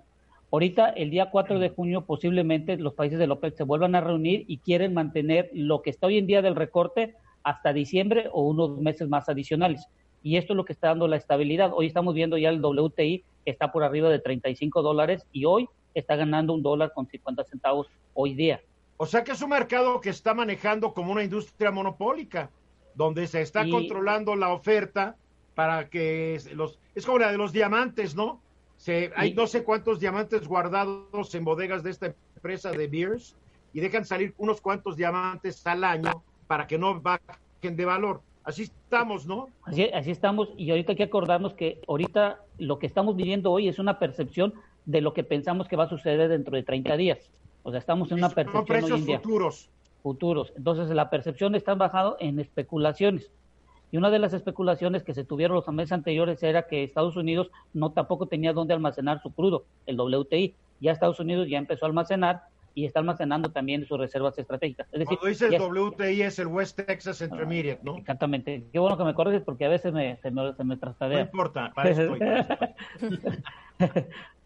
Ahorita, el día 4 de junio, posiblemente los países de OPEC se vuelvan a reunir y quieren mantener lo que está hoy en día del recorte hasta diciembre o unos meses más adicionales. Y esto es lo que está dando la estabilidad. Hoy estamos viendo ya el WTI que está por arriba de 35 dólares y hoy está ganando un dólar con 50 centavos hoy día. O sea que es un mercado que está manejando como una industria monopólica donde se está controlando la oferta para que los es como la de los diamantes, ¿no? Se, hay no sé cuántos diamantes guardados en bodegas de esta empresa de Beers y dejan salir unos cuantos diamantes al año para que no bajen de valor. Así estamos, ¿no? Así, así estamos y ahorita hay que acordarnos que ahorita lo que estamos viviendo hoy es una percepción de lo que pensamos que va a suceder dentro de 30 días. O sea, estamos en una percepción precios hoy en día. futuros futuros. Entonces la percepción está basada en especulaciones. Y una de las especulaciones que se tuvieron los meses anteriores era que Estados Unidos no tampoco tenía dónde almacenar su crudo, el WTI. Ya Estados Unidos ya empezó a almacenar y está almacenando también sus reservas estratégicas. Es decir, Cuando dices el WTI es el West Texas Intermediate, ¿no? Exactamente. Qué bueno que me corriges porque a veces me, se, me, se me No importa, para eso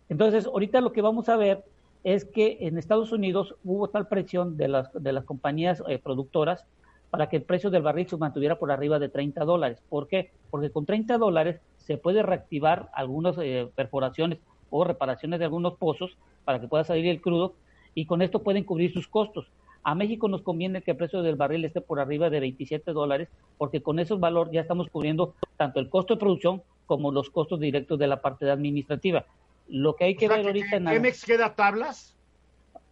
Entonces, ahorita lo que vamos a ver es que en Estados Unidos hubo tal presión de las, de las compañías eh, productoras para que el precio del barril se mantuviera por arriba de 30 dólares. ¿Por qué? Porque con 30 dólares se puede reactivar algunas eh, perforaciones o reparaciones de algunos pozos para que pueda salir el crudo y con esto pueden cubrir sus costos. A México nos conviene que el precio del barril esté por arriba de 27 dólares porque con esos valores ya estamos cubriendo tanto el costo de producción como los costos directos de la parte administrativa. Lo que hay que ver ahorita en ¿Pemex queda tablas?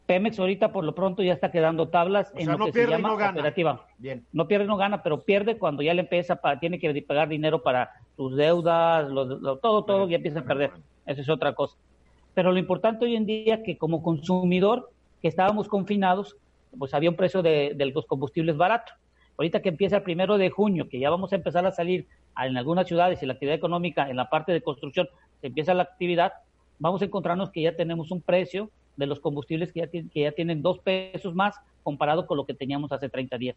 Pemex ahorita por lo pronto ya está quedando tablas en lo que se llama operativa. Bien. No pierde, no gana, pero pierde cuando ya le empieza, para, tiene que pagar dinero para sus deudas, todo, todo, ya empieza a perder. Esa es otra cosa. Pero lo importante hoy en día es que como consumidor, que estábamos confinados, pues había un precio de, los combustibles barato. Ahorita que empieza el primero de junio, que ya vamos a empezar a salir en algunas ciudades y la actividad económica en la parte de construcción, se empieza la actividad, vamos a encontrarnos que ya tenemos un precio de los combustibles que ya, que ya tienen dos pesos más comparado con lo que teníamos hace 30 días.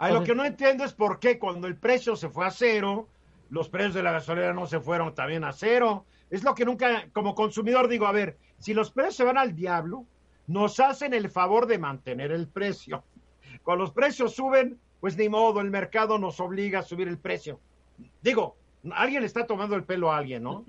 lo que no entiendo es por qué cuando el precio se fue a cero, los precios de la gasolina no se fueron también a cero. Es lo que nunca, como consumidor, digo, a ver, si los precios se van al diablo, nos hacen el favor de mantener el precio. Cuando los precios suben, pues ni modo, el mercado nos obliga a subir el precio. Digo, alguien está tomando el pelo a alguien, ¿no?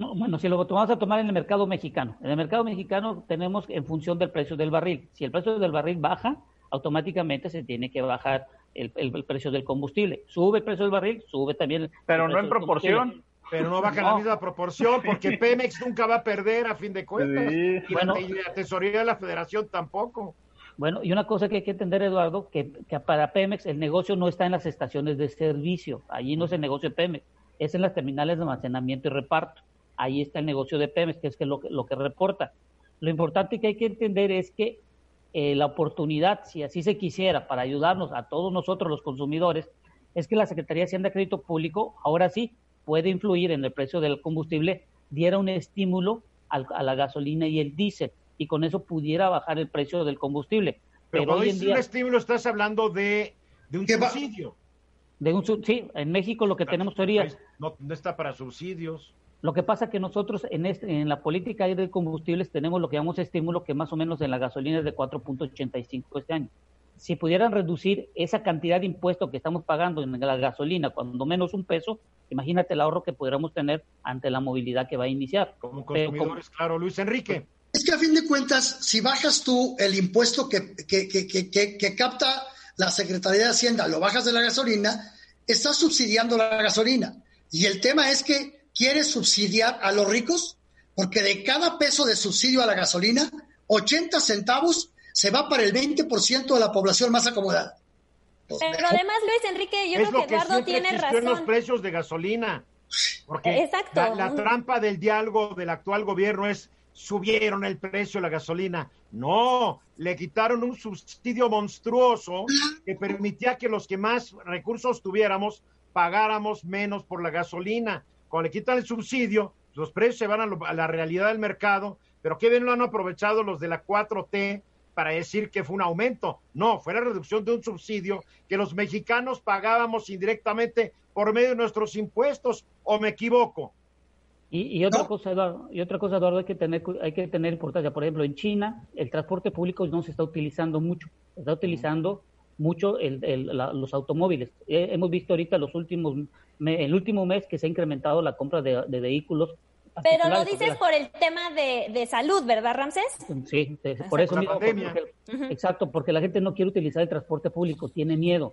No, bueno, si lo vamos a tomar en el mercado mexicano. En el mercado mexicano tenemos en función del precio del barril. Si el precio del barril baja, automáticamente se tiene que bajar el, precio del combustible. Sube el precio del barril, sube también el Pero no en proporción. Pero no baja en la misma proporción, porque Pemex nunca va a perder a fin de cuentas. Y, bueno, la, tesorería de la federación tampoco. Bueno, y una cosa que hay que entender, Eduardo, que, que, para Pemex el negocio no está en las estaciones de servicio. Allí no es el negocio de Pemex, es en las terminales de almacenamiento y reparto ahí está el negocio de Pemex, que es que lo, lo que reporta. Lo importante que hay que entender es que eh, la oportunidad, si así se quisiera, para ayudarnos a todos nosotros los consumidores, es que la Secretaría de Hacienda de Crédito Público ahora sí puede influir en el precio del combustible, diera un estímulo a la gasolina y el diésel, y con eso pudiera bajar el precio del combustible. Pero, Pero hoy en día, un estímulo estás hablando de, de un subsidio. De un, sí, en México lo que tenemos teoría... No, no está para subsidios. Lo que pasa es que nosotros en, este, en la política de combustibles tenemos lo que llamamos estímulo, que más o menos en la gasolina es de 4.85 este año. Si pudieran reducir esa cantidad de impuestos que estamos pagando en la gasolina, cuando menos un peso, imagínate el ahorro que pudiéramos tener ante la movilidad que va a iniciar. Como consumidores, claro, Luis Enrique. Es que a fin de cuentas, si bajas tú el impuesto que, que, que, que capta la Secretaría de Hacienda, lo bajas de la gasolina, estás subsidiando la gasolina. Y el tema es que quiere subsidiar a los ricos porque de cada peso de subsidio a la gasolina, 80 centavos se va para el 20% de la población más acomodada. Pero además, Luis Enrique, yo creo que Eduardo tiene razón. en los precios de gasolina. Porque Exacto. La, trampa del diálogo del actual gobierno es subieron el precio de la gasolina. No, le quitaron un subsidio monstruoso que permitía que los que más recursos tuviéramos pagáramos menos por la gasolina. Cuando le quitan el subsidio, los precios se van a, la realidad del mercado, pero qué bien lo han aprovechado los de la 4T para decir que fue un aumento. No, fue la reducción de un subsidio que los mexicanos pagábamos indirectamente por medio de nuestros impuestos, ¿o me equivoco? Y, otra cosa, Eduardo, y otra cosa, Eduardo, hay que tener hay que tener importancia. Por ejemplo, en China el transporte público no se está utilizando mucho, se está utilizando mucho los automóviles. hemos visto ahorita los últimos, el último mes que se ha incrementado la compra de, vehículos. Pero lo dices por el tema de, salud, ¿verdad, Ramses? Sí, por eso mismo. Exacto, porque la gente no quiere utilizar el transporte público, tiene miedo.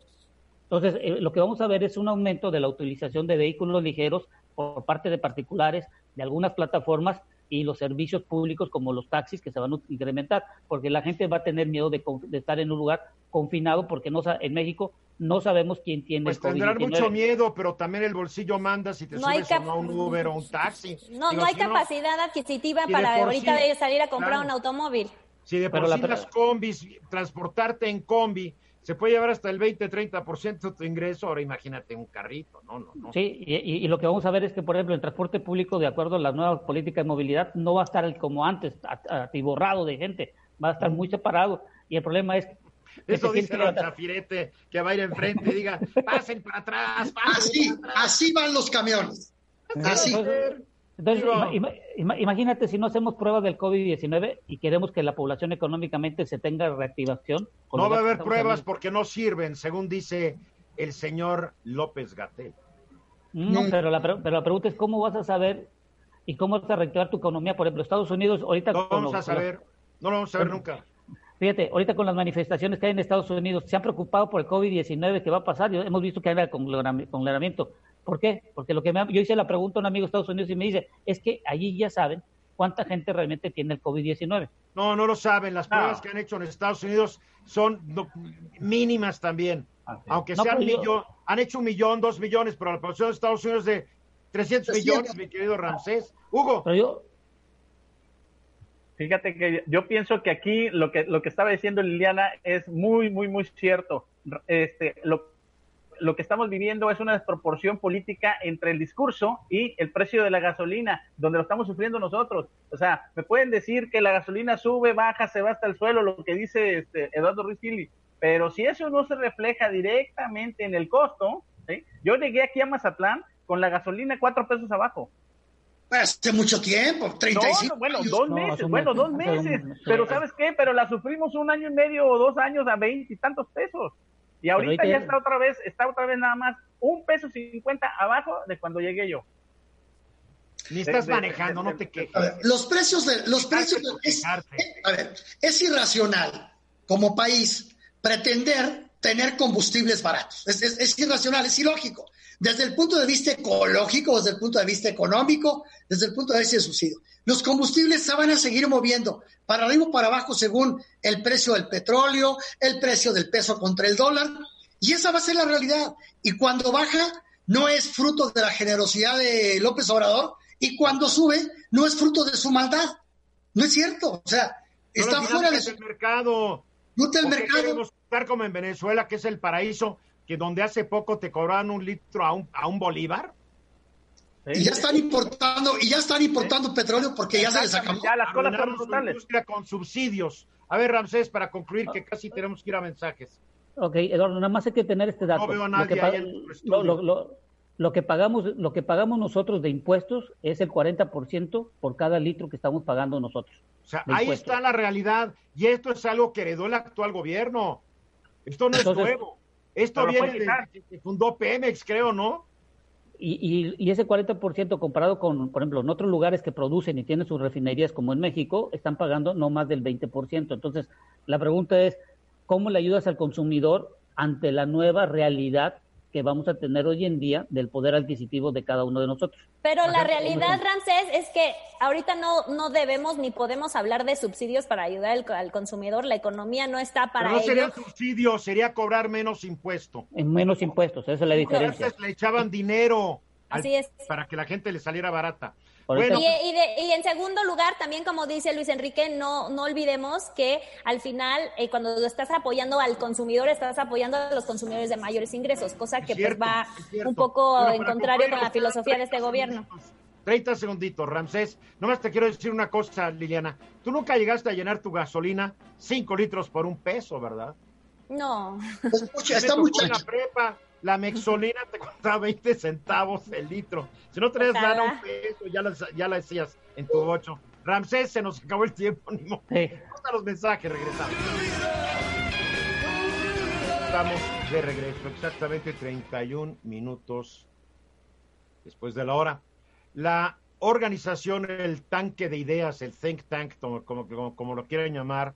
Entonces, eh, lo que vamos a ver es un aumento de la utilización de vehículos ligeros por parte de particulares, de algunas plataformas y los servicios públicos como los taxis que se van a incrementar, porque la gente va a tener miedo de, estar en un lugar confinado porque no en México no sabemos quién tiene pues tendrán mucho miedo, pero también el bolsillo manda si te subes a un Uber o un taxi. No, no hay capacidad adquisitiva para ahorita salir a comprar un automóvil. Si de por sí las combis, transportarte en combi se puede llevar hasta el 20-30% de tu ingreso, ahora imagínate un carrito, no, no, no. Sí, y, lo que vamos a ver es que, por ejemplo, el transporte público, de acuerdo a las nuevas políticas de movilidad, no va a estar como antes, atiborrado de gente, va a estar muy separado, y el problema es... Eso dice el chafirete, que va a ir enfrente y diga, pasen para atrás, pasen así, Así van los camiones, así. Entonces, imagínate si no hacemos pruebas del COVID-19 y queremos que la población económicamente se tenga reactivación. No va a haber pruebas porque no sirven, según dice el señor López Gatel. No, pero la, pero la pregunta es cómo vas a saber y cómo vas a reactivar tu economía. Por ejemplo, Estados Unidos ahorita... No vamos a saber, no lo vamos a saber nunca. Fíjate, ahorita con las manifestaciones que hay en Estados Unidos, se han preocupado por el COVID-19 que va a pasar. hemos visto que hay conglomeramiento. ¿Por qué? Porque lo que yo hice la pregunta a un amigo de Estados Unidos y me dice, es que allí ya saben cuánta gente realmente tiene el COVID-19. No, no lo saben. Las pruebas que han hecho en Estados Unidos son mínimas también. Ah, Aunque sean un millón, han hecho un millón, dos millones, pero la población de Estados Unidos es de 300 millones, mi querido Ramsés. Hugo. Pero yo, Fíjate que yo pienso que aquí lo que lo que estaba diciendo Liliana es muy muy muy cierto. Este lo, lo que estamos viviendo es una desproporción política entre el discurso y el precio de la gasolina, donde lo estamos sufriendo nosotros. O sea, me pueden decir que la gasolina sube, baja, se va hasta el suelo, lo que dice este Eduardo Ruiz pero si eso no se refleja directamente en el costo, yo llegué aquí a Mazatlán con la gasolina cuatro pesos abajo. Hace mucho tiempo, 35 no, bueno, dos meses, bueno, dos meses. Pero ¿sabes qué? Pero la sufrimos un año y medio o dos años a veinte y tantos pesos. Y ahorita ya está otra vez, está otra vez nada más un peso cincuenta abajo de cuando llegué yo. Ni estás manejando, no te quejes. los precios de, los precios es, a ver, es irracional como país pretender tener combustibles baratos. Es, es irracional, es ilógico desde el punto de vista ecológico, desde el punto de vista económico, desde el punto de vista de subsidio. Los combustibles se van a seguir moviendo para arriba o para abajo según el precio del petróleo, el precio del peso contra el dólar, y esa va a ser la realidad. Y cuando baja, no es fruto de la generosidad de López Obrador, y cuando sube, no es fruto de su maldad. No es cierto. O sea, está fuera de su mercado. No el mercado. Estar como en Venezuela, que es el paraíso que donde hace poco te cobraban un litro a un, a un bolívar. Y ya están importando, y ya están importando petróleo porque ya se les acabó. Ya las colas son brutales. Con subsidios. A ver, Ramsés, para concluir, que casi tenemos que ir a mensajes. Ok, Eduardo, nada más hay que tener este dato. No veo a nadie lo, que, lo, lo, que pagamos, lo que pagamos nosotros de impuestos es el 40% por cada litro que estamos pagando nosotros. O sea, ahí está la realidad. Y esto es algo que heredó el actual gobierno. Esto no es nuevo. Esto viene de que fundó Pemex, creo, ¿no? Y, y, ese 40% comparado con, por ejemplo, en otros lugares que producen y tienen sus refinerías como en México, están pagando no más del 20%. Entonces, la pregunta es, ¿cómo le ayudas al consumidor ante la nueva realidad que vamos a tener hoy en día del poder adquisitivo de cada uno de nosotros. Pero la realidad, Ramsés, es que ahorita no, no debemos ni podemos hablar de subsidios para ayudar al, consumidor. La economía no está para Pero no sería subsidio, sería cobrar menos impuesto. En menos impuestos, esa es la diferencia. le echaban dinero para que la gente le saliera barata y, en segundo lugar, también como dice Luis Enrique, no, no olvidemos que al final, eh, cuando estás apoyando al consumidor, estás apoyando a los consumidores de mayores ingresos, cosa que pues va un poco en contrario con la filosofía de este gobierno. 30 segunditos, Ramsés. Nomás te quiero decir una cosa, Liliana. Tú nunca llegaste a llenar tu gasolina 5 litros por un peso, ¿verdad? No. Escucha, está mucha. la prepa la mexolina te costaba 20 centavos el litro. Si no traes nada un peso, ya la, ya la decías en tu ocho. Ramsés, se nos acabó el tiempo, ni modo. los mensajes, regresamos. Estamos de regreso, exactamente 31 minutos después de la hora. La organización, el tanque de ideas, el think tank, como, como, como lo quieran llamar,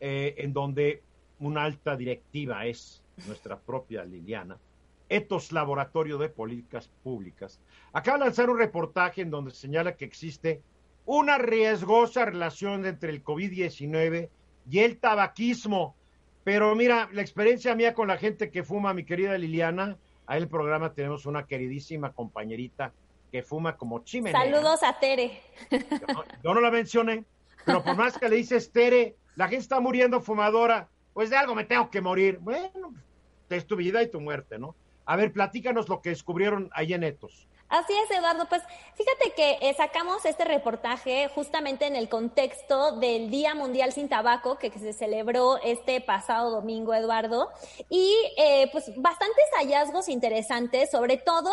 eh, en donde una alta directiva es nuestra propia Liliana, Etos Laboratorio de Políticas Públicas, acaba de lanzar un reportaje en donde señala que existe una riesgosa relación entre el COVID-19 y el tabaquismo. Pero mira, la experiencia mía con la gente que fuma, mi querida Liliana, a el programa tenemos una queridísima compañerita que fuma como chimenea. Saludos a Tere. Yo no, la mencioné, pero por más que le dices Tere, la gente está muriendo fumadora, pues de algo me tengo que morir. Bueno, es tu vida y tu muerte, ¿no? A ver, platícanos lo que descubrieron ahí en Etos. Así es, Eduardo. Pues fíjate que eh, sacamos este reportaje justamente en el contexto del Día Mundial sin Tabaco que, se celebró este pasado domingo, Eduardo. Y eh, pues bastantes hallazgos interesantes, sobre todo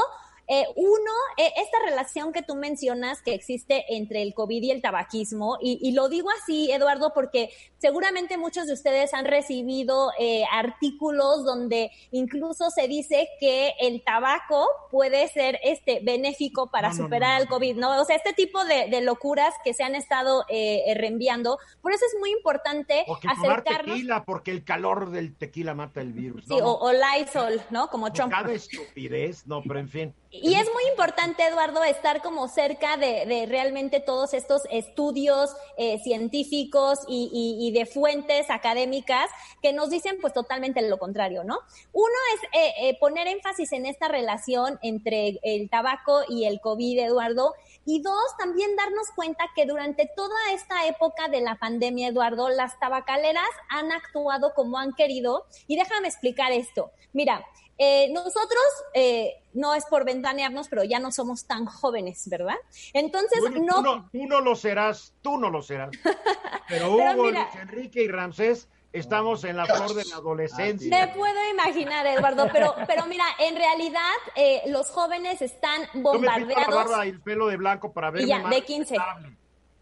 Eh, uno, eh, esta relación que tú mencionas que existe entre el COVID y el tabaquismo, y, lo digo así, Eduardo, porque seguramente muchos de ustedes han recibido eh, artículos donde incluso se dice que el tabaco puede ser este benéfico para superar el COVID, ¿no? O sea, este tipo de, locuras que se han estado reenviando. Por eso es muy importante porque acercarnos. tequila, porque el calor del tequila mata el virus. Sí, o, Lysol, ¿no? Como Trump. Cada estupidez, no, pero en fin. Y es muy importante, Eduardo, estar como cerca de, realmente todos estos estudios eh, científicos y, de fuentes académicas que nos dicen pues totalmente lo contrario, ¿no? Uno es eh, eh, poner énfasis en esta relación entre el tabaco y el COVID, Eduardo, y dos, también darnos cuenta que durante toda esta época de la pandemia, Eduardo, las tabacaleras han actuado como han querido. Y déjame explicar esto. Mira, eh, nosotros, eh, no es por ventanearnos, pero ya no somos tan jóvenes, ¿verdad? Entonces, no... Tú no, lo serás, tú no lo serás. Pero Hugo, Enrique y Ramsés estamos en la flor de la adolescencia. Me puedo imaginar, Eduardo, pero, pero mira, en realidad eh, los jóvenes están bombardeados. Yo me la barba y el pelo de blanco para ver ya, de 15.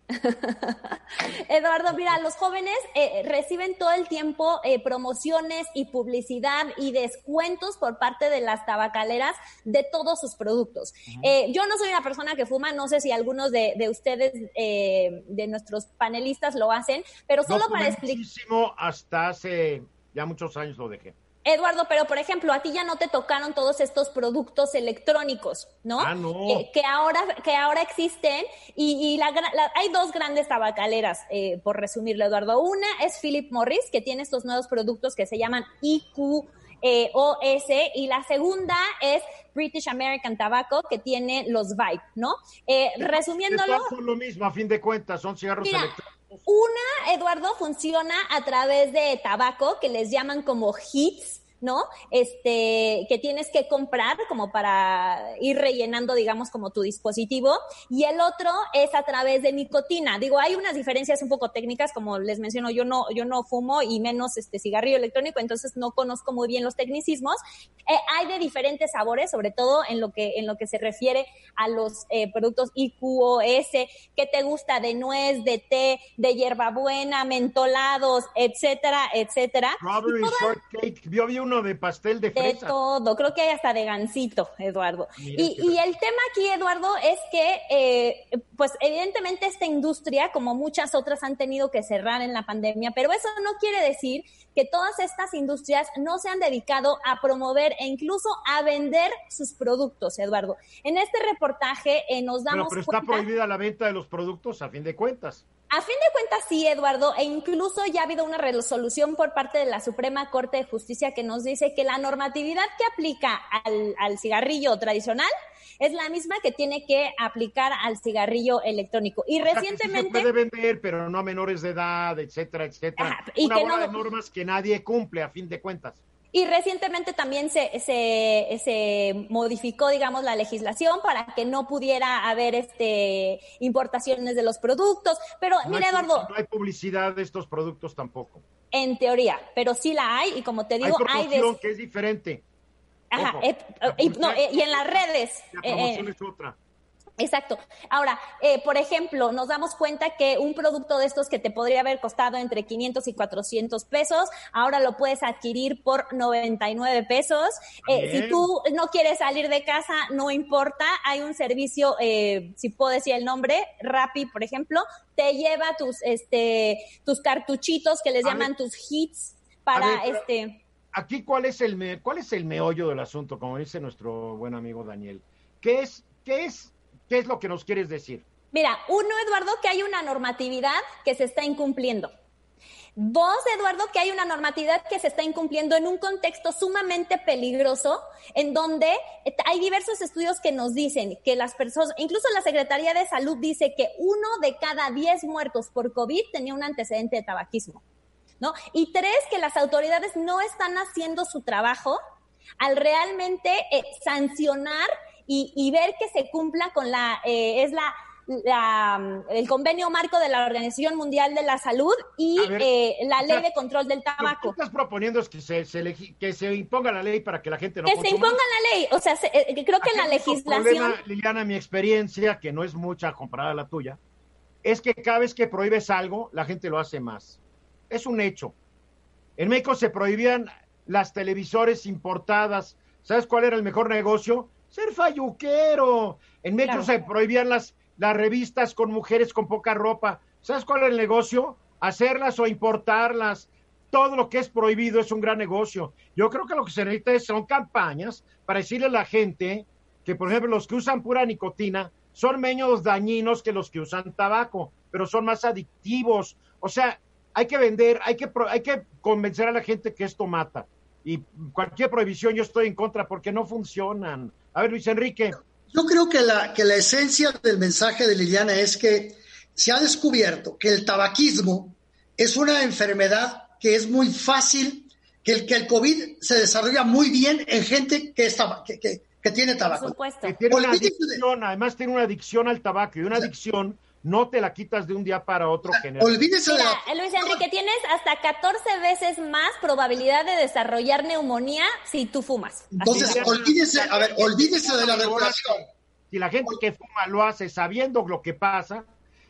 Eduardo, mira, los jóvenes eh, reciben todo el tiempo eh, promociones y publicidad y descuentos por parte de las tabacaleras de todos sus productos. Eh, yo no soy una persona que fuma, no sé si algunos de, ustedes, de nuestros panelistas lo hacen, pero solo para explicar. Hasta hace ya muchos años lo dejé. Eduardo, pero por ejemplo, a ti ya no te tocaron todos estos productos electrónicos, ¿no? Ah, no. que ahora, que ahora existen y, la, hay dos grandes tabacaleras, eh, por resumirlo, Eduardo. Una es Philip Morris, que tiene estos nuevos productos que se llaman IQ. Eh, OS y la segunda es British American Tobacco que tiene los Vibe, ¿no? Eh, resumiéndolo. Son lo mismo, a fin de cuentas, son cigarros electrónicos. Una, Eduardo, funciona a través de tabaco, que les llaman como hits, ¿no? Este, que tienes que comprar como para ir rellenando, digamos, como tu dispositivo. Y el otro es a través de nicotina. Digo, hay unas diferencias un poco técnicas, como les menciono, yo no, yo no fumo y menos este cigarrillo electrónico, entonces no conozco muy bien los tecnicismos. Eh, hay de diferentes sabores, sobre todo en lo que, en lo que se refiere a los eh, productos IQOS, que te gusta de nuez, de té, de hierbabuena, mentolados, etcétera, etcétera. Shortcake. Yo vi de pastel de fresa. De todo, creo que hay hasta de gansito, Eduardo. Y, y, el tema aquí, Eduardo, es que, eh, pues evidentemente esta industria, como muchas otras, han tenido que cerrar en la pandemia, pero eso no quiere decir que todas estas industrias no se han dedicado a promover e incluso a vender sus productos, Eduardo. En este reportaje eh, nos damos pero, pero está prohibida la venta de los productos, a fin de cuentas. A fin de cuentas, sí, Eduardo, e incluso ya ha habido una resolución por parte de la Suprema Corte de Justicia que nos dice que la normatividad que aplica al, cigarrillo tradicional es la misma que tiene que aplicar al cigarrillo electrónico. Y recientemente... se puede vender, pero no a menores de edad, etcétera, etcétera. y una que no... de normas que nadie cumple, a fin de cuentas. Y recientemente también se, se, se, modificó, digamos, la legislación para que no pudiera haber este importaciones de los productos. Pero mira, Eduardo. No hay publicidad de estos productos tampoco. En teoría, pero sí la hay, y como te digo, hay. hay que es diferente. Ajá, eh, y, no, eh, y, en las redes. La promoción eh, es otra. Exacto. Ahora, eh, por ejemplo, nos damos cuenta que un producto de estos que te podría haber costado entre 500 y 400 pesos, ahora lo puedes adquirir por 99 pesos. Eh, si tú no quieres salir de casa, no importa, hay un servicio, eh, si puedo decir el nombre, Rappi, por ejemplo, te lleva tus, este, tus cartuchitos que les llaman tus hits para este. Aquí, ¿cuál es el me, cuál es el meollo del asunto, como dice nuestro buen amigo Daniel? ¿Qué es, qué es ¿Qué es lo que nos quieres decir? Mira, uno, Eduardo, que hay una normatividad que se está incumpliendo. Dos, Eduardo, que hay una normatividad que se está incumpliendo en un contexto sumamente peligroso, en donde hay diversos estudios que nos dicen que las personas, incluso la Secretaría de Salud dice que uno de cada diez muertos por COVID tenía un antecedente de tabaquismo, ¿no? Y tres, que las autoridades no están haciendo su trabajo al realmente eh, sancionar y, ver que se cumpla con la, eh, es la el convenio marco de la Organización Mundial de la Salud y eh, la ley de control del tabaco. Lo que estás proponiendo es que se, que se imponga la ley para que la gente no Que se imponga la ley, o sea, eh, creo que en la legislación... Problema, Liliana, mi experiencia, que no es mucha comparada a la tuya, es que cada vez que prohíbes algo, la gente lo hace más. Es un hecho. En México se prohibían las televisores importadas. ¿Sabes cuál era el mejor negocio? Ser falluquero. En México se prohibían las, las revistas con mujeres con poca ropa. ¿Sabes cuál era el negocio? Hacerlas o importarlas. Todo lo que es prohibido es un gran negocio. Yo creo que lo que se necesita son campañas para decirle a la gente que, por ejemplo, los que usan pura nicotina son menos dañinos que los que usan tabaco, pero son más adictivos. O sea, hay que vender, hay que, hay que convencer a la gente que esto mata. Y cualquier prohibición yo estoy en contra porque no funcionan. A ver, Luis Enrique. Yo creo que la, que la esencia del mensaje de Liliana es que se ha descubierto que el tabaquismo es una enfermedad que es muy fácil, que el, que el COVID se desarrolla muy bien en gente que, está, que, que, tiene tabaco. Que tiene una adicción, además tiene una adicción al tabaco y una adicción no te la quitas de un día para otro. Olvídese de Luis Enrique, tienes hasta 14 veces más probabilidad de desarrollar neumonía si tú fumas. Entonces, olvídese, a ver, olvídese de la regulación. Si la gente que fuma lo hace sabiendo lo que pasa,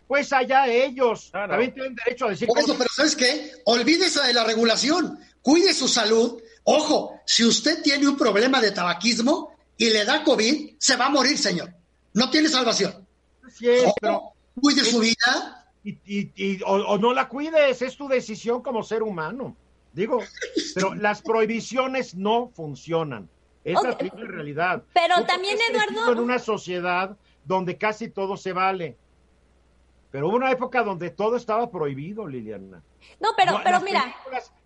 pues allá ellos también tienen derecho a decir. Por eso, pero ¿sabes qué? Olvídese de la regulación, cuide su salud. Ojo, si usted tiene un problema de tabaquismo y le da COVID, se va a morir, señor. No tiene salvación. Sí, pero cuide su vida. Y, y, o, no la cuides, es tu decisión como ser humano. Digo, pero las prohibiciones no funcionan. Es la realidad. Pero también, Eduardo. En una sociedad donde casi todo se vale. Pero hubo una época donde todo estaba prohibido, Liliana. No, pero, pero mira.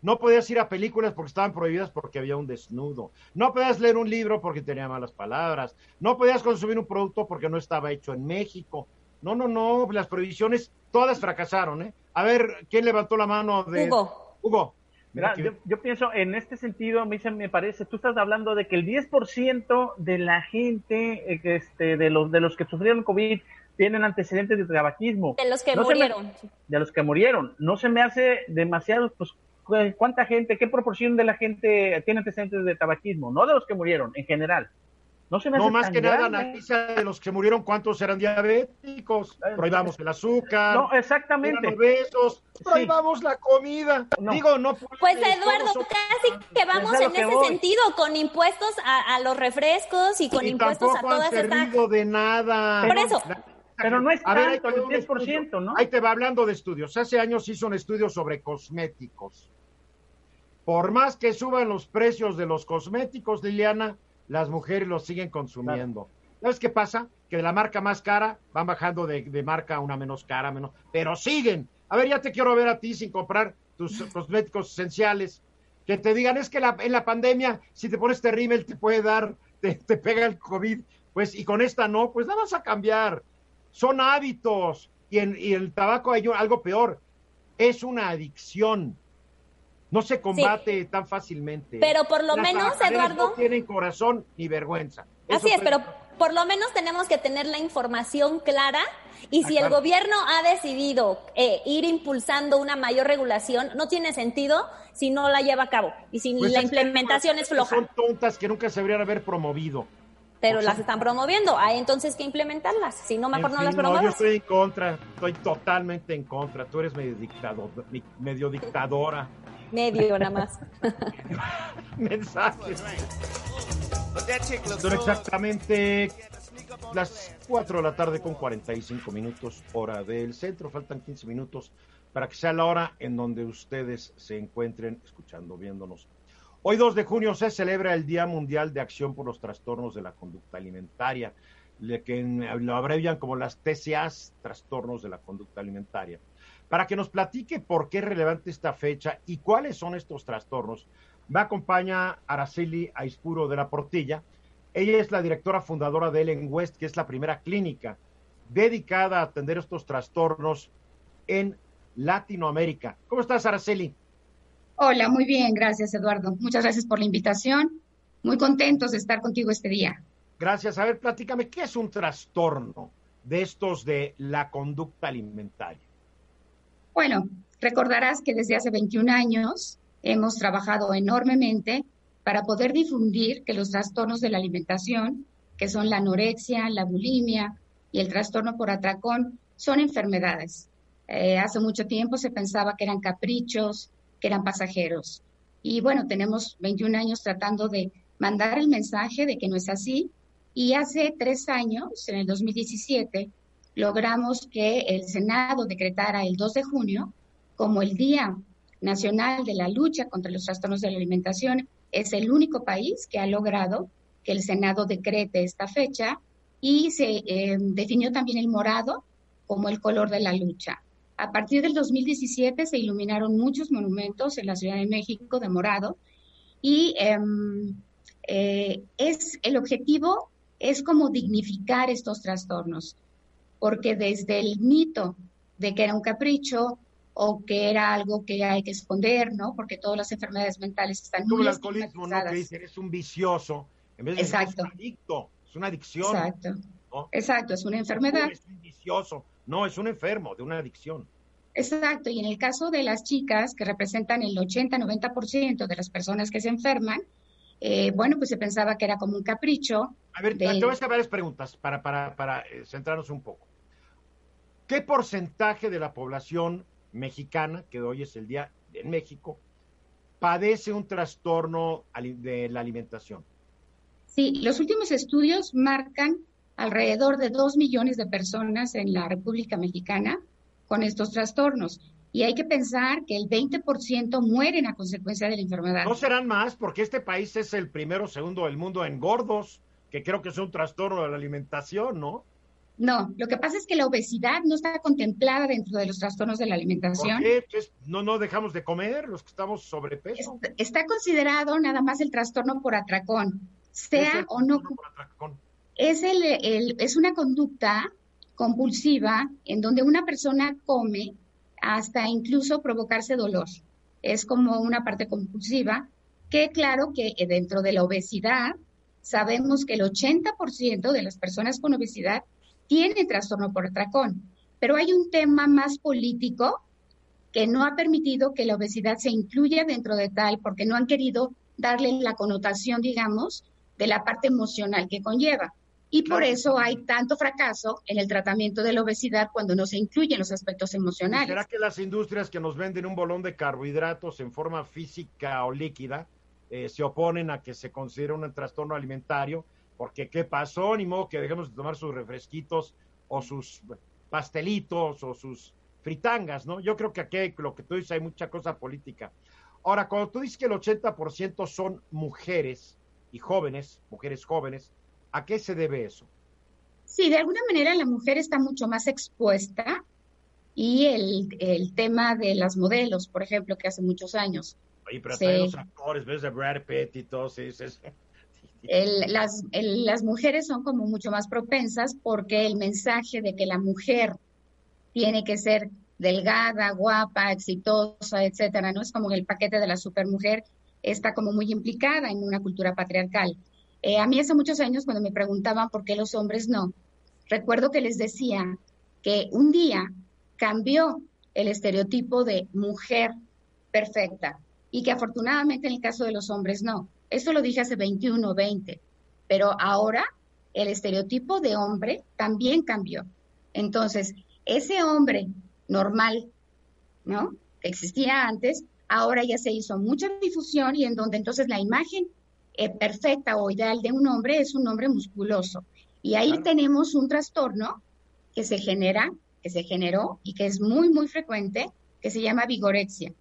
No podías ir a películas porque estaban prohibidas porque había un desnudo. No podías leer un libro porque tenía malas palabras. No podías consumir un producto porque no estaba hecho en México. No, no, no, las prohibiciones todas fracasaron, ¿eh? A ver, ¿quién levantó la mano de Hugo? Hugo. Mira, yo, pienso, en este sentido, a mí se me parece, tú estás hablando de que el 10% de la gente, eh, este, de los de los que sufrieron COVID, tienen antecedentes de tabaquismo. De los que murieron. de los que murieron. No se me hace demasiado, pues, ¿cuánta gente, qué proporción de la gente tiene antecedentes de tabaquismo? No de los que murieron, en general. No, se me no más que nada analiza de los que murieron cuántos eran diabéticos, prohibamos el azúcar, no, exactamente. obesos, prohibamos la comida. Digo, no Pues Eduardo, casi que vamos en ese sentido, con impuestos a, los refrescos y con impuestos a todas estas. de nada. Por eso. Pero no es tanto, el 10%, ¿no? Ahí te va hablando de estudios. Hace años hizo un estudio sobre cosméticos. Por más que suban los precios de los cosméticos, Liliana, las mujeres los siguen consumiendo. ¿Sabes qué pasa? Que de la marca más cara van bajando de, marca a una menos cara, menos, pero siguen. A ver, ya te quiero ver a ti sin comprar tus cosméticos esenciales. Que te digan, es que en la pandemia, si te pones terrible, te puede dar, te, te pega el COVID. Pues, y con esta no, pues la vas a cambiar. Son hábitos. Y en y el tabaco hay algo peor. Es una adicción no se combate tan fácilmente. Pero por lo menos, Eduardo. No tienen corazón ni vergüenza. Así es, pero por lo menos tenemos que tener la información clara y si el gobierno ha decidido eh, ir impulsando una mayor regulación, no tiene sentido si no la lleva a cabo y si pues la implementación es floja. Son tontas que nunca se deberían haber promovido. Pero las están promoviendo, hay entonces que implementarlas, si no mejor no las promuevas. No, yo estoy en contra, estoy totalmente en contra, tú eres medio, dictador, medio dictadora. Medio nada más. Mensajes. Son exactamente las 4 de la tarde con 45 minutos, hora del centro. Faltan 15 minutos para que sea la hora en donde ustedes se encuentren escuchando, viéndonos. Hoy 2 de junio se celebra el Día Mundial de Acción por los Trastornos de la Conducta Alimentaria, que lo abrevian como las TCAs, trastornos de la conducta alimentaria. Para que nos platique por qué es relevante esta fecha y cuáles son estos trastornos, me acompaña Araceli Aispuro de la Portilla. Ella es la directora fundadora de Ellen West, que es la primera clínica dedicada a atender estos trastornos en Latinoamérica. ¿Cómo estás, Araceli? Hola, muy bien, gracias, Eduardo. Muchas gracias por la invitación. Muy contentos de estar contigo este día. Gracias. A ver, platícame, ¿qué es un trastorno de estos de la conducta alimentaria? Bueno, recordarás que desde hace 21 años hemos trabajado enormemente para poder difundir que los trastornos de la alimentación, que son la anorexia, la bulimia y el trastorno por atracón, son enfermedades. Eh, hace mucho tiempo se pensaba que eran caprichos, que eran pasajeros. Y bueno, tenemos 21 años tratando de mandar el mensaje de que no es así. Y hace tres años, en el 2017, logramos que el Senado decretara el 2 de junio como el Día Nacional de la Lucha contra los Trastornos de la Alimentación. Es el único país que ha logrado que el Senado decrete esta fecha y se eh, definió también el morado como el color de la lucha. A partir del 2017 se iluminaron muchos monumentos en la Ciudad de México de morado y em, eh, es el objetivo es como dignificar estos trastornos, porque desde el mito de que era un capricho o que era algo que hay que esconder, ¿no? Porque todas las enfermedades mentales están Como el alcoholismo, ¿no? Que dicen es un vicioso, en vez de Exacto. es un adicto, es una adicción. Exacto. Exacto, es una enfermedad. Es un vicioso, no, es un enfermo de una adicción. Exacto, y en el caso de las chicas, que representan el 80-90% de las personas que se enferman, eh, bueno, pues se pensaba que era como un capricho. A ver, te voy a hacer varias preguntas para, para, para eh, centrarnos un poco. ¿Qué porcentaje de la población mexicana, que hoy es el día en México, padece un trastorno de la alimentación? Sí, los últimos estudios marcan alrededor de dos millones de personas en la República Mexicana con estos trastornos. Y hay que pensar que el 20% mueren a consecuencia de la enfermedad. No serán más, porque este país es el primero o segundo del mundo en gordos, que creo que es un trastorno de la alimentación, ¿no? No, lo que pasa es que la obesidad no está contemplada dentro de los trastornos de la alimentación. ¿Por qué? ¿No, no dejamos de comer los que estamos sobrepeso? Está considerado nada más el trastorno por atracón, sea o no. Es, el, es una conducta compulsiva en donde una persona come hasta incluso provocarse dolor. Es como una parte compulsiva que claro que dentro de la obesidad sabemos que el 80% de las personas con obesidad tiene trastorno por atracón. Pero hay un tema más político que no ha permitido que la obesidad se incluya dentro de tal, porque no han querido darle la connotación, digamos, de la parte emocional que conlleva. Y por eso hay tanto fracaso en el tratamiento de la obesidad cuando no se incluyen los aspectos emocionales. ¿Será que las industrias que nos venden un bolón de carbohidratos en forma física o líquida eh, se oponen a que se considere un trastorno alimentario? Porque ¿qué pasó? Ni modo que dejemos de tomar sus refresquitos o sus pastelitos o sus fritangas, ¿no? Yo creo que aquí lo que tú dices hay mucha cosa política. Ahora, cuando tú dices que el 80% son mujeres y jóvenes, mujeres jóvenes, ¿a qué se debe eso? Sí, de alguna manera la mujer está mucho más expuesta y el, tema de las modelos, por ejemplo, que hace muchos años. Oye, pero sí. los actores, ves de Brad Pitt y todo, sí, las, las mujeres son como mucho más propensas porque el mensaje de que la mujer tiene que ser delgada, guapa, exitosa, etcétera, ¿no? Es como el paquete de la supermujer está como muy implicada en una cultura patriarcal. Eh, a mí hace muchos años cuando me preguntaban por qué los hombres no, recuerdo que les decía que un día cambió el estereotipo de mujer perfecta y que afortunadamente en el caso de los hombres no. Eso lo dije hace 21 o 20, pero ahora el estereotipo de hombre también cambió. Entonces, ese hombre normal, ¿no? Que existía antes, ahora ya se hizo mucha difusión y en donde entonces la imagen eh, perfecta o ideal de un hombre es un hombre musculoso. Y ahí tenemos un trastorno que se genera, que se generó y que es muy, muy frecuente, que se llama vigorexia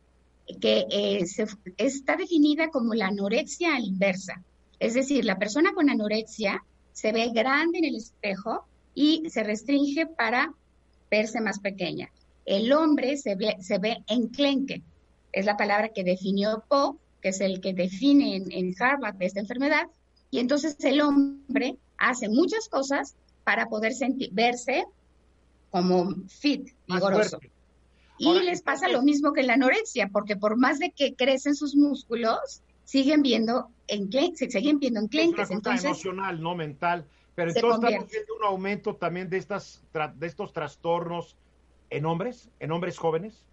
que eh, se, está definida como la anorexia a la inversa. Es decir, la persona con anorexia se ve grande en el espejo y se restringe para verse más pequeña. El hombre se ve, se ve enclenque, es la palabra que definió Poe, que es el que define en, Harvard esta enfermedad, y entonces el hombre hace muchas cosas para poder verse como fit, vigoroso. Y les pasa lo mismo que la anorexia, porque por más de que crecen sus músculos, siguen viendo en se siguen viendo enclenques. Es una Entonces, emocional, no mental. Pero entonces estamos viendo un aumento también de, estas, de estos trastornos en hombres, en hombres jóvenes.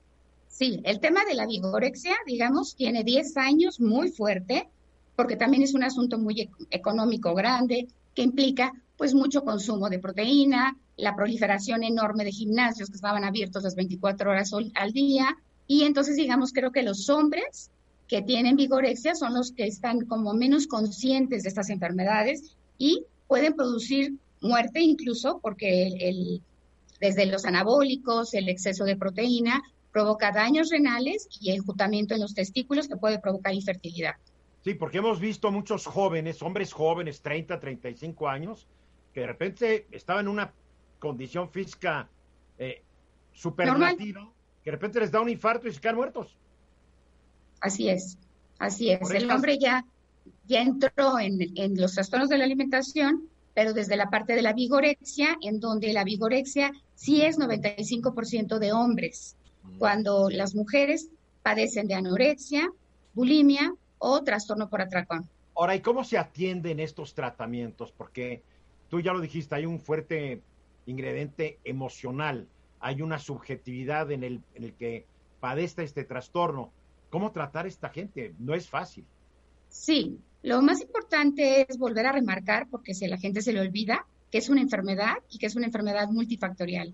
Sí, el tema de la vigorexia, digamos, tiene 10 años muy fuerte, porque también es un asunto muy económico grande, que implica pues mucho consumo de proteína, la proliferación enorme de gimnasios que estaban abiertos las 24 horas al día, y entonces digamos, creo que los hombres que tienen vigorexia son los que están como menos conscientes de estas enfermedades y pueden producir muerte incluso porque el, desde los anabólicos, el exceso de proteína provoca daños renales y enjutamiento en los testículos que puede provocar infertilidad. Sí, porque hemos visto muchos jóvenes, hombres jóvenes, 30, 35 años, que de repente estaban en una condición física eh, supernativa, que de repente les da un infarto y se quedan muertos. Así es, así es. el hombre ya, ya entró en, en los trastornos de la alimentación, pero desde la parte de la vigorexia, en donde la vigorexia sí es 95% de hombres, mm. cuando las mujeres padecen de anorexia, bulimia o trastorno por atracón. Ahora, ¿y cómo se atienden estos tratamientos? Porque tú ya lo dijiste, hay un fuerte ingrediente emocional, hay una subjetividad en el, en el que padece este trastorno cómo tratar a esta gente. No es fácil. Sí, lo más importante es volver a remarcar, porque si la gente se le olvida, que es una enfermedad y que es una enfermedad multifactorial.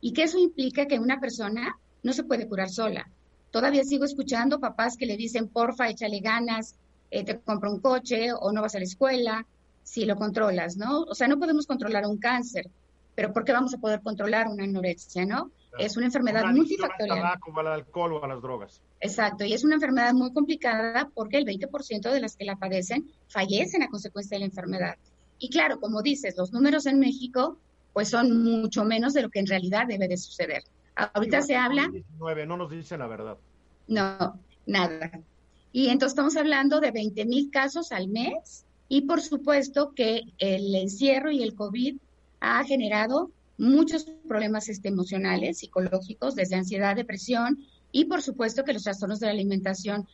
Y que eso implica que una persona no se puede curar sola. Todavía sigo escuchando papás que le dicen, porfa, échale ganas, eh, te compro un coche o no vas a la escuela, si lo controlas, ¿no? O sea, no podemos controlar un cáncer, pero ¿por qué vamos a poder controlar una anorexia, no? Es una enfermedad multifactorial. Al tabaco, al alcohol o a las drogas. Exacto, y es una enfermedad muy complicada porque el 20% de las que la padecen fallecen a consecuencia de la enfermedad. Y claro, como dices, los números en México pues son mucho menos de lo que en realidad debe de suceder. Ahorita se habla... 19, no nos dicen la verdad. No, nada. Y entonces estamos hablando de 20 mil casos al mes y por supuesto que el encierro y el COVID ha generado muchos problemas este, emocionales, psicológicos, desde ansiedad, depresión y por supuesto que los trastornos de la alimentación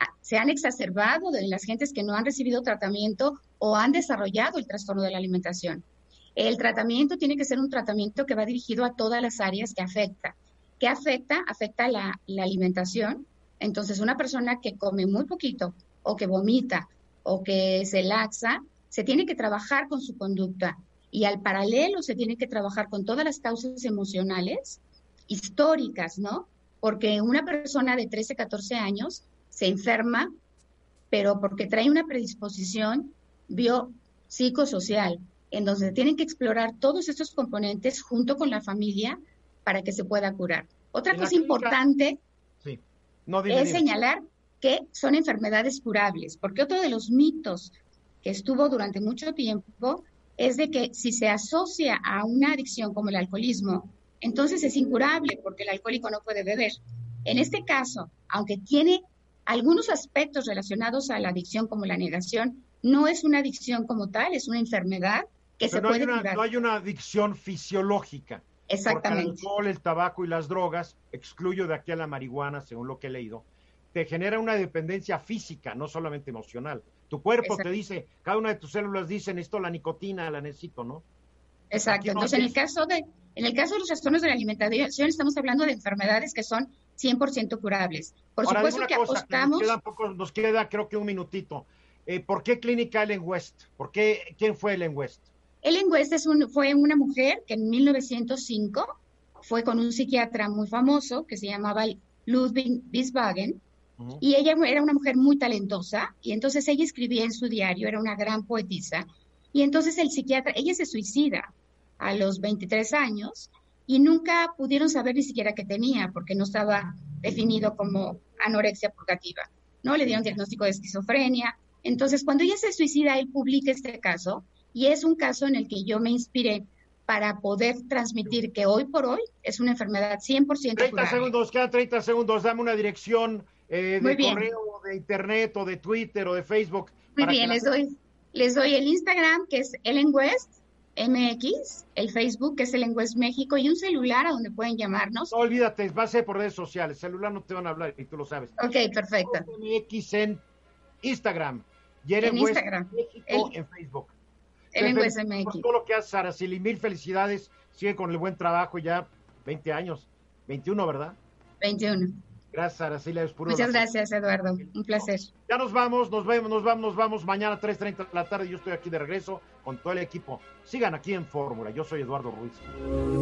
ah, se han exacerbado de las gentes que no han recibido tratamiento o han desarrollado el trastorno de la alimentación. El tratamiento tiene que ser un tratamiento que va dirigido a todas las áreas que afecta. ¿Qué afecta? Afecta la, la alimentación. Entonces, una persona que come muy poquito o que vomita o que se laxa, se tiene que trabajar con su conducta y al paralelo se tiene que trabajar con todas las causas emocionales históricas, ¿no? Porque una persona de 13, 14 años se enferma, pero porque trae una predisposición biopsicosocial, en donde tienen que explorar todos estos componentes junto con la familia para que se pueda curar. Otra cosa importante es señalar que son enfermedades curables, porque otro de los mitos que estuvo durante mucho tiempo es de que si se asocia a una adicción como el alcoholismo, entonces es incurable porque el alcohólico no puede beber. En este caso, aunque tiene algunos aspectos relacionados a la adicción como la negación, no es una adicción como tal, es una enfermedad que se puede curar. No hay una adicción fisiológica. Exactamente. el alcohol, el tabaco y las drogas, excluyo de aquí a la marihuana, según lo que he leído, te genera una dependencia física, no solamente emocional. Tu cuerpo te dice, cada una de tus células dicen, esto la nicotina la necesito, ¿no? Exacto. Entonces, en el caso de en el caso de los trastornos de la alimentación, estamos hablando de enfermedades que son 100% curables. Por supuesto que apostamos... Nos queda, creo que un minutito. Eh, ¿Por qué clínica Ellen West? ¿Por qué, ¿Quién fue Ellen West? Ellen West es un, fue una mujer que en 1905 fue con un psiquiatra muy famoso que se llamaba Ludwig Wiesbaden y ella era una mujer muy talentosa y entonces ella escribía en su diario, era una gran poetisa. Y entonces el psiquiatra, ella se suicida a los 23 años y nunca pudieron saber ni siquiera qué tenía porque no estaba definido como anorexia purgativa. ¿no? Le dieron diagnóstico de esquizofrenia. Entonces, cuando ella se suicida, él publica este caso y es un caso en el que yo me inspiré para poder transmitir que hoy por hoy es una enfermedad 100% 30 segundos, quedan 30 segundos, dame una dirección eh, de correo, de internet o de Twitter o de Facebook. Muy bien, les doy, les doy el Instagram que es Ellen West MX, el Facebook que es Ellen West México y un celular a donde pueden llamarnos. No olvídate, va a ser por redes sociales, celular no te van a hablar y tú lo sabes. Ok, perfecto. MX en Instagram y Ellen en West Instagram. México en Facebook. MX. Por todo lo que haces, Araceli, mil felicidades. Sigue con el buen trabajo ya 20 años. 21, ¿verdad? 21. Gracias, Araceli. Muchas gracias, Eduardo. Un placer. Ya nos vamos, nos vemos, nos vamos, nos vamos mañana a 3.30 de la tarde. Yo estoy aquí de regreso con todo el equipo. Sigan aquí en Fórmula. Yo soy Eduardo Ruiz.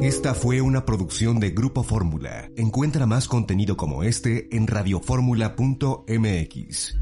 Esta fue una producción de Grupo Fórmula. Encuentra más contenido como este en radioformula.mx.